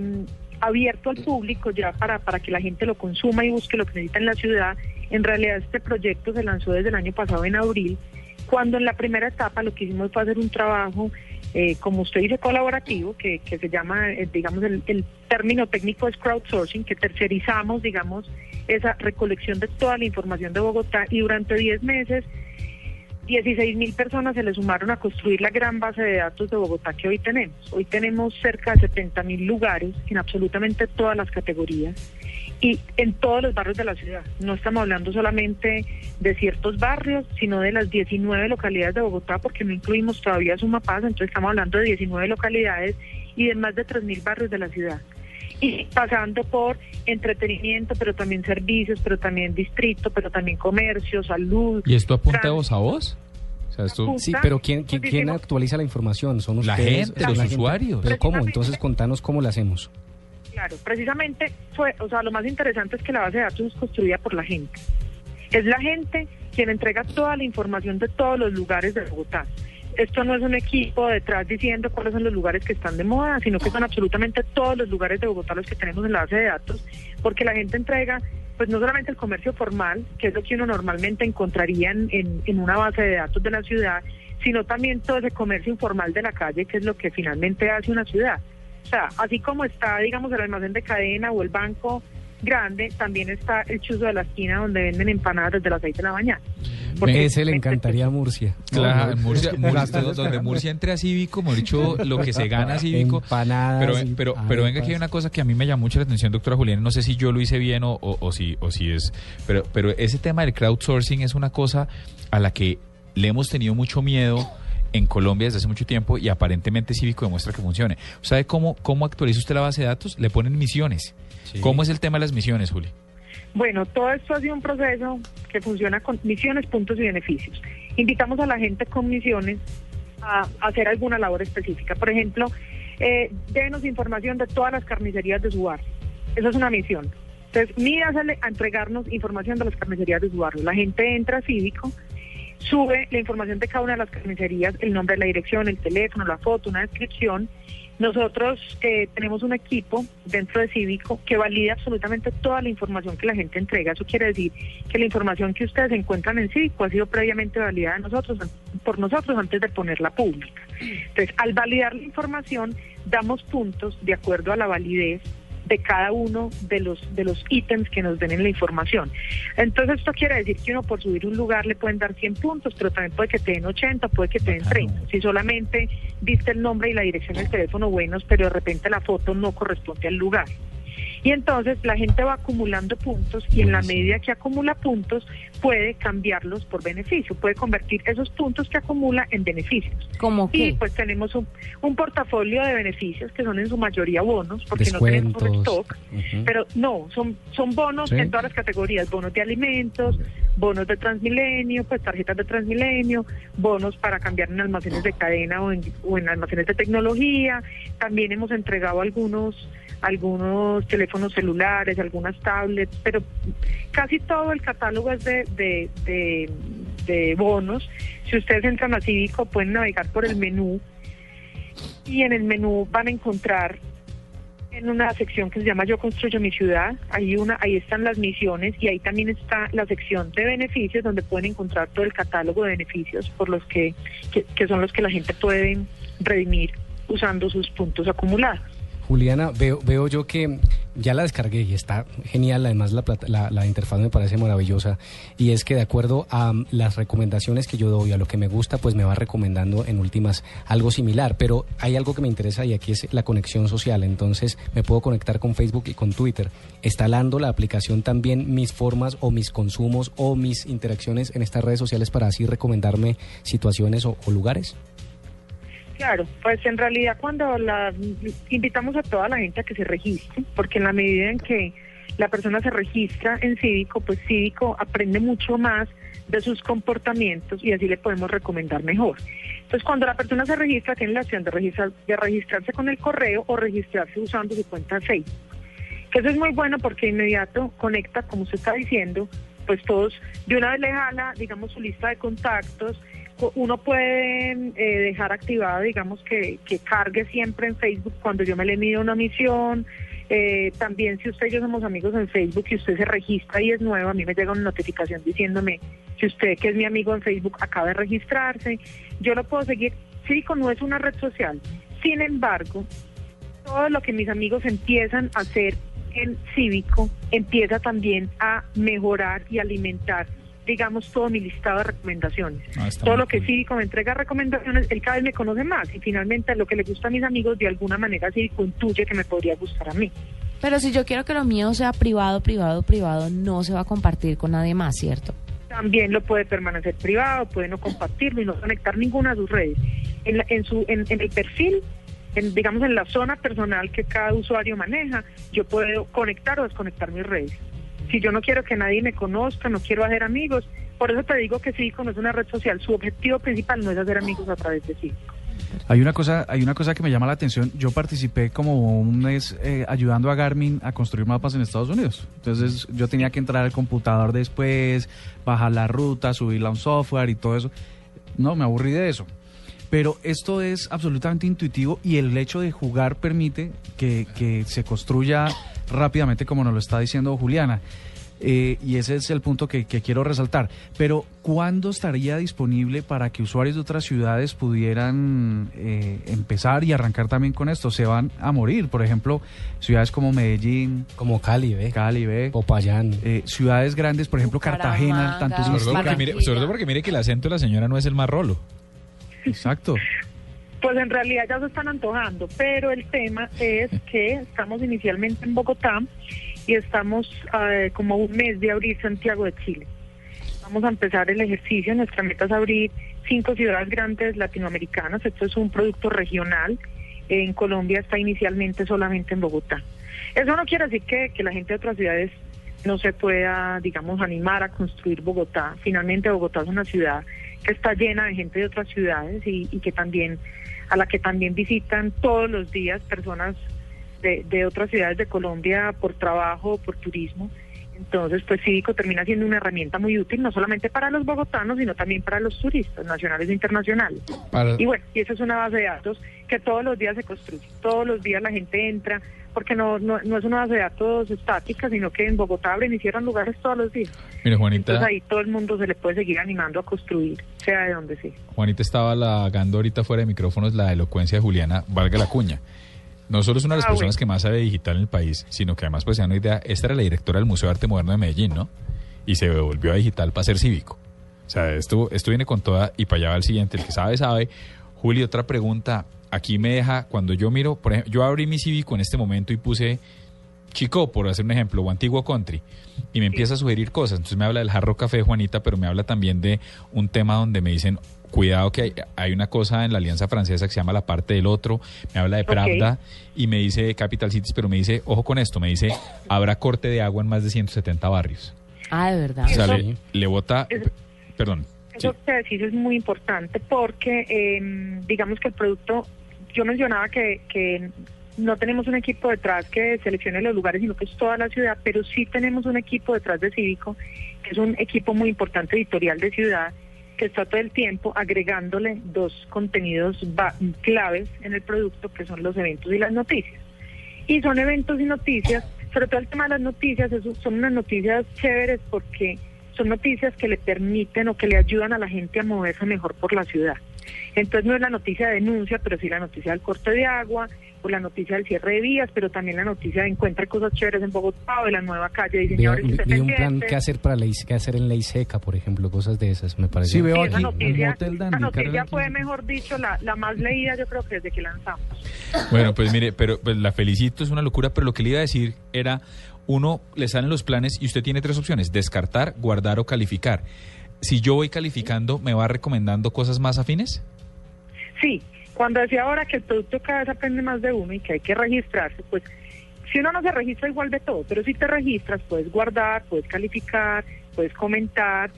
abierto al público ya para, para que la gente lo consuma y busque lo que necesita en la ciudad, en realidad este proyecto se lanzó desde el año pasado en abril, cuando en la primera etapa lo que hicimos fue hacer un trabajo eh, como usted dice, colaborativo, que, que se llama, eh, digamos, el, el término técnico es crowdsourcing, que tercerizamos, digamos, esa recolección de toda la información de Bogotá y durante 10 meses 16 mil personas se le sumaron a construir la gran base de datos de Bogotá que hoy tenemos. Hoy tenemos cerca de 70 mil lugares en absolutamente todas las categorías y en todos los barrios de la ciudad. No estamos hablando solamente de ciertos barrios, sino de las 19 localidades de Bogotá, porque no incluimos todavía Sumapaz, entonces estamos hablando de 19 localidades y de más de 3 mil barrios de la ciudad y pasando por entretenimiento, pero también servicios, pero también distrito, pero también comercio, salud. ¿Y esto apunta voz a voz? O sea, esto... Sí, pero ¿quién, quién, quién actualiza la información? ¿Son la ustedes? gente, los usuarios. ¿Pero cómo? Entonces contanos cómo lo hacemos. Claro, precisamente fue, o sea, lo más interesante es que la base de datos es construida por la gente. Es la gente quien entrega toda la información de todos los lugares de Bogotá esto no es un equipo detrás diciendo cuáles son los lugares que están de moda, sino que son absolutamente todos los lugares de Bogotá los que tenemos en la base de datos, porque la gente entrega pues no solamente el comercio formal, que es lo que uno normalmente encontraría en, en, una base de datos de la ciudad, sino también todo ese comercio informal de la calle, que es lo que finalmente hace una ciudad. O sea, así como está, digamos, el almacén de cadena o el banco grande, también está el chuzo de la esquina donde venden empanadas desde las 6 de la mañana. Porque Ese le encantaría a Murcia. Claro, Murcia, donde Murcia entre a Cívico, hemos dicho lo que se gana a Cívico. Empanadas. Pero, pero, pero venga, aquí hay una cosa que a mí me llamó mucho la atención, doctora Juliana. No sé si yo lo hice bien o, o, si, o si es. Pero, pero ese tema del crowdsourcing es una cosa a la que le hemos tenido mucho miedo en Colombia desde hace mucho tiempo y aparentemente Cívico demuestra que funcione. ¿Sabe cómo, cómo actualiza usted la base de datos? Le ponen misiones. ¿Cómo es el tema de las misiones, Juli? Bueno, todo esto ha sido un proceso que funciona con misiones, puntos y beneficios. Invitamos a la gente con misiones a, hacer alguna labor específica. Por ejemplo, eh, denos información de todas las carnicerías de su barrio. Esa es una misión. Entonces, mídasele a entregarnos información de las carnicerías de su barrio. La gente entra a Cívico, sube la información de cada una de las carnicerías, el nombre, la dirección, el teléfono, la foto, una descripción nosotros eh, tenemos un equipo dentro de Cívico que valida absolutamente toda la información que la gente entrega. Eso quiere decir que la información que ustedes encuentran en Cívico ha sido previamente validada nosotros, por nosotros antes de ponerla pública. Entonces, al validar la información, damos puntos de acuerdo a la validez de cada uno de los de los ítems que nos den en la información. Entonces esto quiere decir que uno por subir un lugar le pueden dar 100 puntos, pero también puede que te den 80, puede que te den 30. Si solamente diste el nombre y la dirección del teléfono buenos, pero de repente la foto no corresponde al lugar. Y entonces la gente va acumulando puntos y en la medida que acumula puntos puede cambiarlos por beneficio, puede convertir esos puntos que acumula en beneficios. ¿Cómo qué? Y pues tenemos un, un portafolio de beneficios que son en su mayoría bonos, porque no tenemos stock, pero no, son, son bonos en todas las categorías, bonos de alimentos, bonos de Transmilenio, pues tarjetas de Transmilenio, bonos para cambiar en almacenes de cadena o en, o en almacenes de tecnología, también hemos entregado algunos algunos teléfonos celulares, algunas tablets, pero casi todo el catálogo es de, de, de, bonos. Si ustedes entran a Cívico pueden navegar por el menú y en el menú van a encontrar en una sección que se llama Yo construyo mi ciudad, ahí una, ahí están las misiones y ahí también está la sección de beneficios donde pueden encontrar todo el catálogo de beneficios por los que, que, que son los que la gente puede redimir usando sus puntos acumulados. Juliana, veo, veo yo que ya la descargué y está genial, además la, la, interfaz me parece maravillosa. Y es que de acuerdo a mm, las recomendaciones que yo doy, a lo que me gusta, pues me va recomendando en últimas algo similar, pero hay algo que me interesa y aquí es la conexión social, entonces me puedo conectar con Facebook y con Twitter, instalando la aplicación también mis formas o mis consumos o mis interacciones en estas redes sociales para así recomendarme situaciones o lugares. Claro, pues en realidad cuando la invitamos a toda la gente a que se registre, porque en la medida en que la persona se registra en Cívico, pues Cívico aprende mucho más de sus comportamientos y así le podemos recomendar mejor. Entonces, cuando la persona se registra, tiene la opción de, registrar, de registrarse con el correo o registrarse usando su cuenta Facebook. Que eso es muy bueno porque inmediato conecta, como usted está diciendo, pues todos de una vez le jala, digamos, su lista de contactos, uno puede eh, dejar activado, digamos, que, que, cargue siempre en Facebook cuando yo me le mido una misión. Eh, también si usted y yo somos amigos en Facebook y usted se registra y es nuevo, a mí me llega una notificación diciéndome que usted que es mi amigo en Facebook acaba de registrarse. Yo lo puedo seguir Cívico no es una red social. Sin embargo, todo lo que mis amigos empiezan a hacer en Cívico empieza también a mejorar y alimentar digamos, todo mi listado de recomendaciones. Ah, todo lo que Cívico me entrega recomendaciones, él cada vez me conoce más y finalmente lo que le gusta a mis amigos, de alguna manera Cívico intuye que me podría gustar a mí. Pero si yo quiero que lo mío sea privado, privado, privado, no se va a compartir con nadie más, ¿cierto? También lo puede permanecer privado, puede no compartirlo y no conectar ninguna de sus redes. En, la- en, su, en, en el perfil, en, digamos en la zona personal que cada usuario maneja, yo puedo conectar o desconectar mis redes. Si yo no quiero que nadie me conozca, no quiero hacer amigos, por eso te digo que Cívico no es una red social. Su objetivo principal no es hacer amigos a través de Cívico. Hay una cosa, hay una cosa que me llama la atención. Yo participé como un mes eh, ayudando a Garmin a construir mapas en Estados Unidos. Entonces yo tenía que entrar al computador después, bajar la ruta, subirla a un software y todo eso. No, me aburrí de eso. Pero esto es absolutamente intuitivo y el hecho de jugar permite que, que se construya rápidamente, como nos lo está diciendo Juliana. Eh, y ese es el punto que, que quiero resaltar. Pero, ¿cuándo estaría disponible para que usuarios de otras ciudades pudieran eh, empezar y arrancar también con esto? Se van a morir, por ejemplo, ciudades como Medellín, como Cali, ¿ve? Cali, ¿ve? Popayán. Eh, ciudades grandes, por ejemplo, Cartagena, tan Bucaramanga, Sobre todo, porque turística. mire, sobre todo porque mire que el acento de la señora no es el más rolo. Exacto. Pues en realidad ya se están antojando, pero el tema es que estamos inicialmente en Bogotá y estamos eh, como un mes de abrir Santiago de Chile. Vamos a empezar el ejercicio, nuestra meta es abrir cinco ciudades grandes latinoamericanas, esto es un producto regional, en Colombia está inicialmente solamente en Bogotá. Eso no quiere decir que, que la gente de otras ciudades no se pueda, digamos, animar a construir Bogotá. Finalmente Bogotá es una ciudad que está llena de gente de otras ciudades y que también a la que también visitan todos los días personas de, de otras ciudades de Colombia por trabajo o por turismo. Entonces, pues Cívico termina siendo una herramienta muy útil, no solamente para los bogotanos, sino también para los turistas nacionales e internacionales. Para- Y bueno, y esa es una base de datos que todos los días se construye, todos los días la gente entra, porque no, no, no es una base de datos estática, sino que en Bogotá abren y cierran lugares todos los días. Mire, Juanita, Entonces ahí todo el mundo se le puede seguir animando a construir, sea de donde sea. Juanita estaba halagando ahorita fuera de micrófonos la elocuencia de Juliana, valga la cuña. No solo es una de las Ah, personas bueno. que más sabe digital en el país, sino que además, pues, se dan una idea, esta era la directora del Museo de Arte Moderno de Medellín, ¿no? Y se volvió a digital para ser cívico. O sea, esto, esto viene con toda, y para allá va el siguiente, el que sabe, sabe. Juli, otra pregunta, aquí me deja, cuando yo miro, por ejemplo, yo abrí mi cívico en este momento y puse Chico, por hacer un ejemplo, o Antiguo Country, y me empieza a sugerir cosas. Entonces me habla del jarro café, Juanita, pero me habla también de un tema donde me dicen, cuidado que hay, hay una cosa en la Alianza Francesa que se llama la parte del otro, me habla de. Pravda y me dice Capital Cities, pero me dice, ojo con esto, me dice, habrá corte de agua en más de 170 barrios. Ah, de verdad. O sea, le, le bota, perdón. Eso que decís es muy importante porque eh, digamos que el producto, yo mencionaba que, que no tenemos un equipo detrás que seleccione los lugares, sino que es toda la ciudad, pero sí tenemos un equipo detrás de Cívico, que es un equipo muy importante editorial de ciudad, que está todo el tiempo agregándole dos contenidos claves en el producto, que son los eventos y las noticias. Y son eventos y noticias, sobre todo el tema de las noticias, eso son unas noticias chéveres porque son noticias que le permiten o que le ayudan a la gente a moverse mejor por la ciudad. Entonces no es la noticia de denuncia, pero sí la noticia del corte de agua, o la noticia del cierre de vías, pero también la noticia de encuentra cosas chéveres en Bogotá o de la nueva calle vi- vi un plan que hacer para ley, que hacer en ley seca, por ejemplo, cosas de esas, me parece. Sí, veo Y esa aquí, noticia, un Motel esa noticia fue, mejor dicho, la, la más leída yo creo que desde que lanzamos. Bueno, pues mire, pero pues, la felicito, es una locura, pero lo que le iba a decir era, uno le salen los planes y usted tiene tres opciones, descartar, guardar o calificar. Si yo voy calificando, ¿me va recomendando cosas más afines? Sí, cuando decía ahora que el producto cada vez aprende más de uno y que hay que registrarse, pues si uno no se registra igual de todo, pero si te registras puedes guardar, puedes calificar, puedes comentar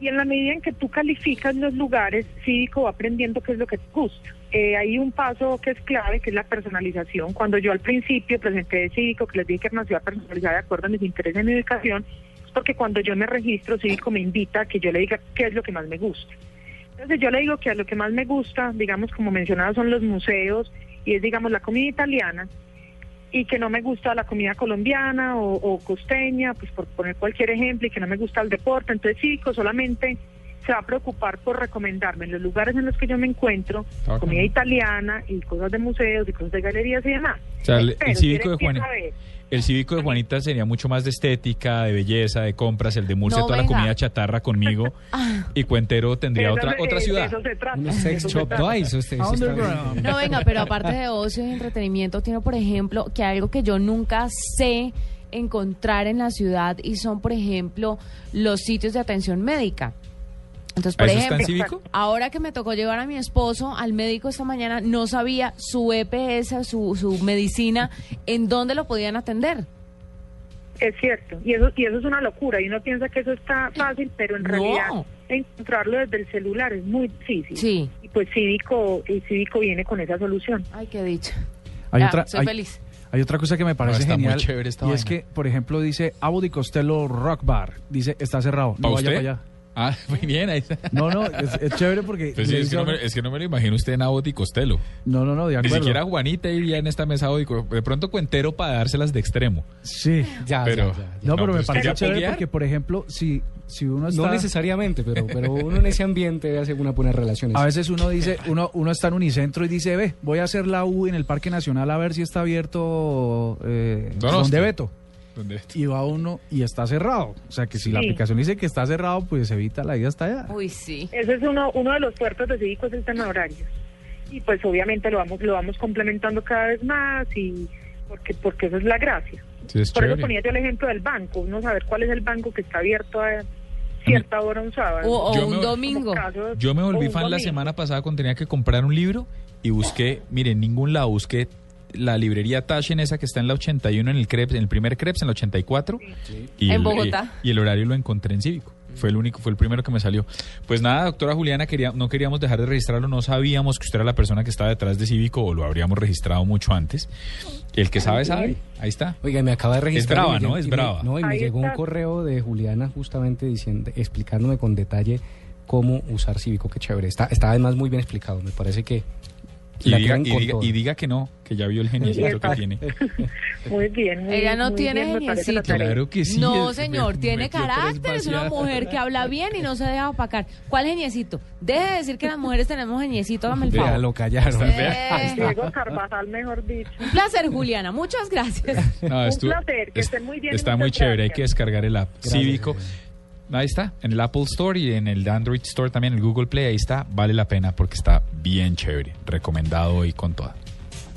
y en la medida en que tú calificas los lugares, Cívico va aprendiendo qué es lo que te gusta. Eh, hay un paso que es clave, que es la personalización. Cuando yo al principio presenté Cívico, que les dije que era una ciudad personalizada de acuerdo a mis intereses en mi ubicación, es porque cuando yo me registro, Cívico me invita a que yo le diga qué es lo que más me gusta. Entonces yo le digo que a lo que más me gusta, digamos como mencionado, son los museos y es digamos la comida italiana y que no me gusta la comida colombiana o, o costeña, pues por poner cualquier ejemplo, y que no me gusta el deporte. Entonces Cívico solamente se va a preocupar por recomendarme en los lugares en los que yo me encuentro Ah, comida italiana y cosas de museos y cosas de galerías y demás. O sea, el, Pero el si cívico de Juanita, a ver- el cívico de Juanita sería mucho más de estética, de belleza, de compras, el de Murcia, No, toda la comida chatarra conmigo y Cuentero tendría Eso otra otra ciudad. eso se trata, Un de sex eso se shop. trata. No, eso. No, venga, pero aparte de ocio y entretenimiento, tiene, por ejemplo, que algo que yo nunca sé encontrar en la ciudad y son, por ejemplo, los sitios de atención médica. Entonces, por ¿Eso está en ejemplo, Cívico? ahora que me tocó llevar a mi esposo al médico esta mañana, no sabía su EPS, su, su medicina, en dónde lo podían atender. Es cierto, y eso, y eso es una locura, y uno piensa que eso está fácil, pero en No. realidad encontrarlo desde el celular es muy difícil. Sí. Y pues Cívico, y Cívico viene con esa solución. Ay, qué dicha. Hay Ya, otra, soy hay- feliz. Hay otra cosa que me parece está muy genial chévere esta y es que, por ejemplo, dice Abu di Costello Rock Bar, dice está cerrado, no ¿Pa' vaya usted? para allá. Ah, muy bien, ahí está. No, no, es, es chévere porque Pues sí, es, que no me, uno- es que no me lo imagino usted en Abot y Costello. no, no, no, de Ni siquiera Juanita iría en esta mesa De pronto Cuentero para dárselas de extremo. Sí, Ya, Pero- ya, ya, ya. no, pero pues me es que parece chévere porque, por ejemplo, si, si uno está... No necesariamente, pero, pero uno en ese ambiente hace unas buenas relaciones. A veces uno dice, uno, uno está en Unicentro y dice, ve, voy a hacer la U en el Parque Nacional a ver si está abierto eh, donde Beto. ¿Dónde? Y va uno y está cerrado. O sea que si la aplicación dice que está cerrado, pues evita la ida hasta allá. Uy, sí. Ese es uno, uno de los puertos de Cívico, es el tema horarios. Y pues obviamente lo vamos, lo vamos complementando cada vez más y porque, porque eso es la gracia. Sí, es Por eso ponía yo el ejemplo del banco, uno saber cuál es el banco que está abierto a cierta hora un sábado. O, o Yo un me- domingo. Casos- Yo me volví fan la semana pasada cuando tenía que comprar un libro y busqué, mire, en ningún lado busqué la librería Taschen esa que está en la 81 en el Krebs, en el primer Krebs en la 84 y En el, Bogotá. y, y el horario lo encontré en Cívico. Fue el único, fue el primero que me salió. Pues nada, doctora Juliana, quería, no queríamos dejar de registrarlo, no sabíamos que usted era la persona que estaba detrás de Cívico o lo habríamos registrado mucho antes. El que sabe, sabe. Ahí está. Oiga, me acaba de registrar. brava, y me- ¿no? Es y me- brava. no, y me Ahí llegó un correo de Juliana justamente diciendo, explicándome con detalle cómo usar Cívico. Qué chévere. Está, está además muy bien explicado. Me parece que Y diga, y, diga, y diga que no, que ya vio el geniecito que tiene. Muy bien. muy- Ella no muy tiene bien, geniecito. Claro que sí. No, señor, me- tiene carácter, es una mujer que habla bien y no se deja opacar. ¿Cuál geniecito? Deje de decir que las mujeres tenemos geniecito, hágame el favor. lo callaron. Eh, Diego Carvajal, mejor dicho. un placer, Juliana, muchas gracias. No, Un placer, que es- estén muy bien Está muy chévere, hay que descargar el app Gracias, Cívico. Ahí está, en el Apple Store y en el Android Store también, el Google Play, ahí está, vale la pena porque está bien chévere, recomendado y con toda.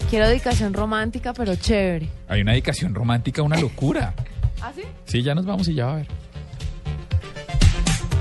Quiero dedicación romántica, pero chévere. Hay una dedicación romántica, una locura. ¿Ah, sí? Sí, ya nos vamos y ya va a ver.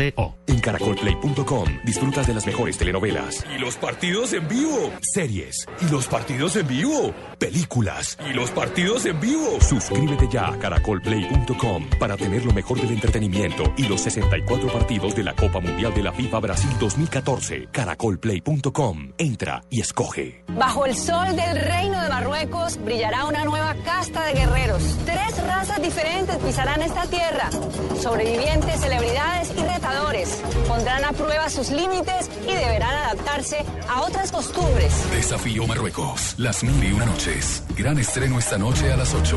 En caracolplay.com disfrutas de las mejores telenovelas. Y los partidos en vivo. Series. Y los partidos en vivo. Películas. Y los partidos en vivo. Suscríbete ya a caracolplay.com para tener lo mejor del entretenimiento y los 64 partidos de la Copa Mundial de la FIFA Brasil 2014. Caracolplay.com. Entra y escoge. Bajo el sol del reino de Marruecos brillará una nueva casta de guerreros. Tres razas diferentes pisarán esta tierra. Sobrevivientes, celebridades y Pondrán a prueba sus límites y deberán adaptarse a otras costumbres. Desafío Marruecos. Las mil y una noches. Gran estreno esta noche a las 8.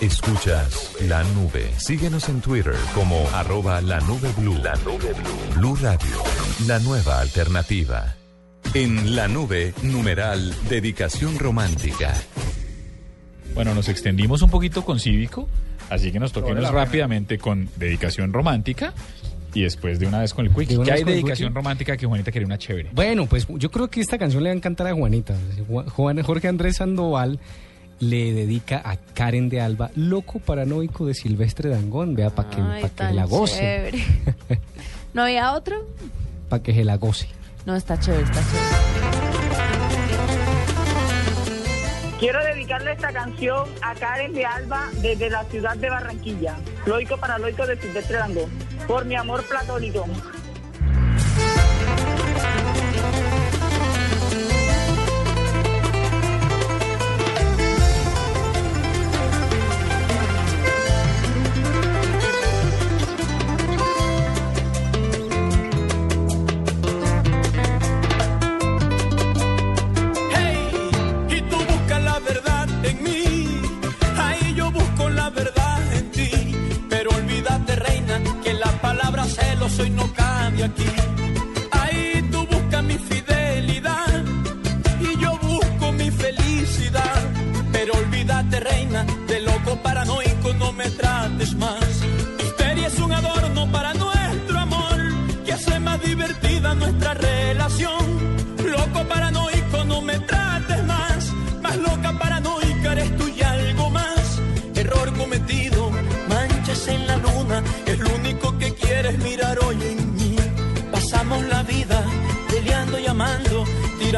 Escuchas la nube. Síguenos en Twitter como arroba la nube blue. La nube blue. Blue Radio, la nueva alternativa. En la nube, numeral, dedicación romántica. Bueno, nos extendimos un poquito con Cívico, así que nos toquemos rápidamente con dedicación romántica y después de una vez con el Quick. ¿Qué hay dedicación romántica que Juanita quería una chévere? Bueno, pues yo creo que esta canción le va a encantar a Juanita. Juan, Jorge Andrés Sandoval le dedica a Karen de Alba, loco paranoico de Silvestre Dangón. Vea, para que, Ay, pa' que la goce. chévere. ¿No había otro? Para que se la goce. No, está chévere, está chévere. Quiero dedicarle esta canción a Karen de Alba desde la ciudad de Barranquilla. Loico para Loico de Silvestre Dangond. Por mi amor platónico.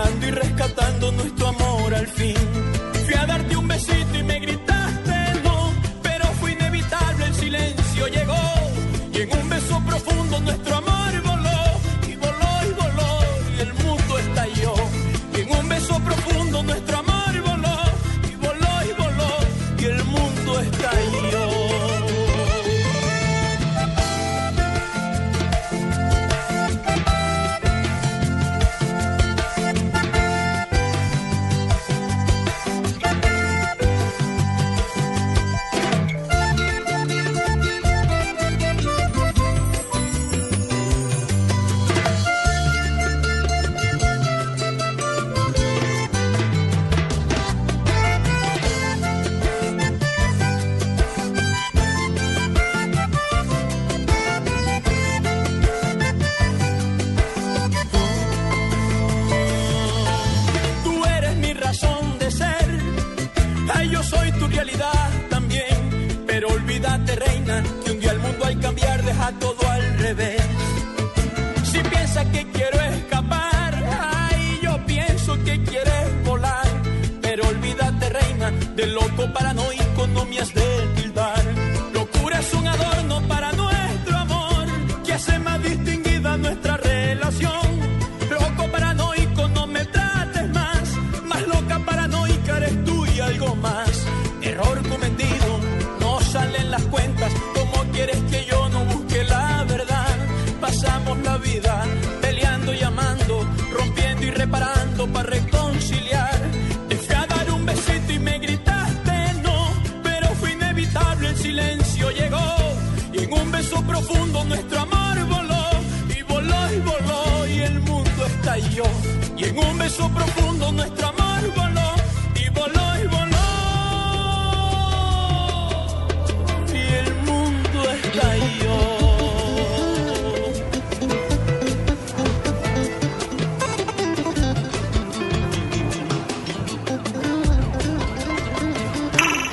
Y rescatando nuestro amor al fin.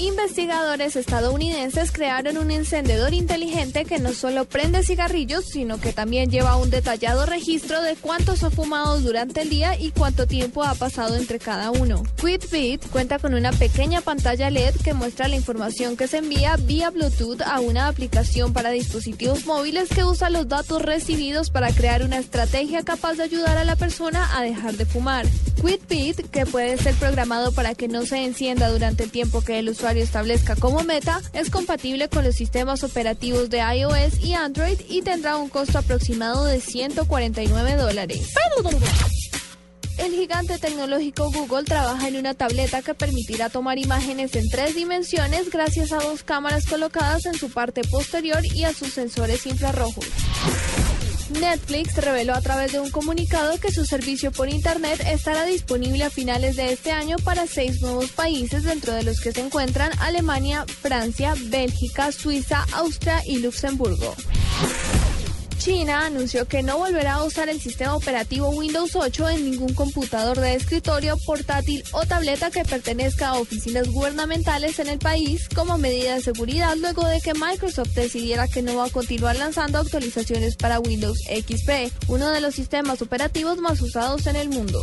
Investigadores estadounidenses crearon un encendedor inteligente que no solo prende cigarrillos, sino que también lleva un detallado registro de cuántos ha fumado durante el día y cuánto tiempo ha pasado entre cada uno. Quitbit cuenta con una pequeña pantalla LED que muestra la información que se envía vía Bluetooth a una aplicación para dispositivos móviles que usa los datos recibidos para crear una estrategia capaz de ayudar a la persona a dejar de fumar. Quitbit, que puede ser programado para que no se encienda durante el tiempo que el usuario establezca como meta, es compatible con los sistemas operativos de iOS y Android y tendrá un costo aproximado de 149 dólares. El gigante tecnológico Google trabaja en una tableta que permitirá tomar imágenes en tres dimensiones gracias a dos cámaras colocadas en su parte posterior y a sus sensores infrarrojos. Netflix reveló a través de un comunicado que su servicio por Internet estará disponible a finales de este año para seis nuevos países, dentro de los que se encuentran Alemania, Francia, Bélgica, Suiza, Austria y Luxemburgo. China anunció que no volverá a usar el sistema operativo Windows 8 en ningún computador de escritorio, portátil o tableta que pertenezca a oficinas gubernamentales en el país como medida de seguridad luego de que Microsoft decidiera que no va a continuar lanzando actualizaciones para Windows XP, uno de los sistemas operativos más usados en el mundo.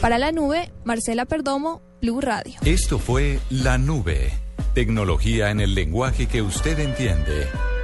Para la nube, Marcela Perdomo, Blue Radio. Esto fue La Nube. Tecnología en el lenguaje que usted entiende.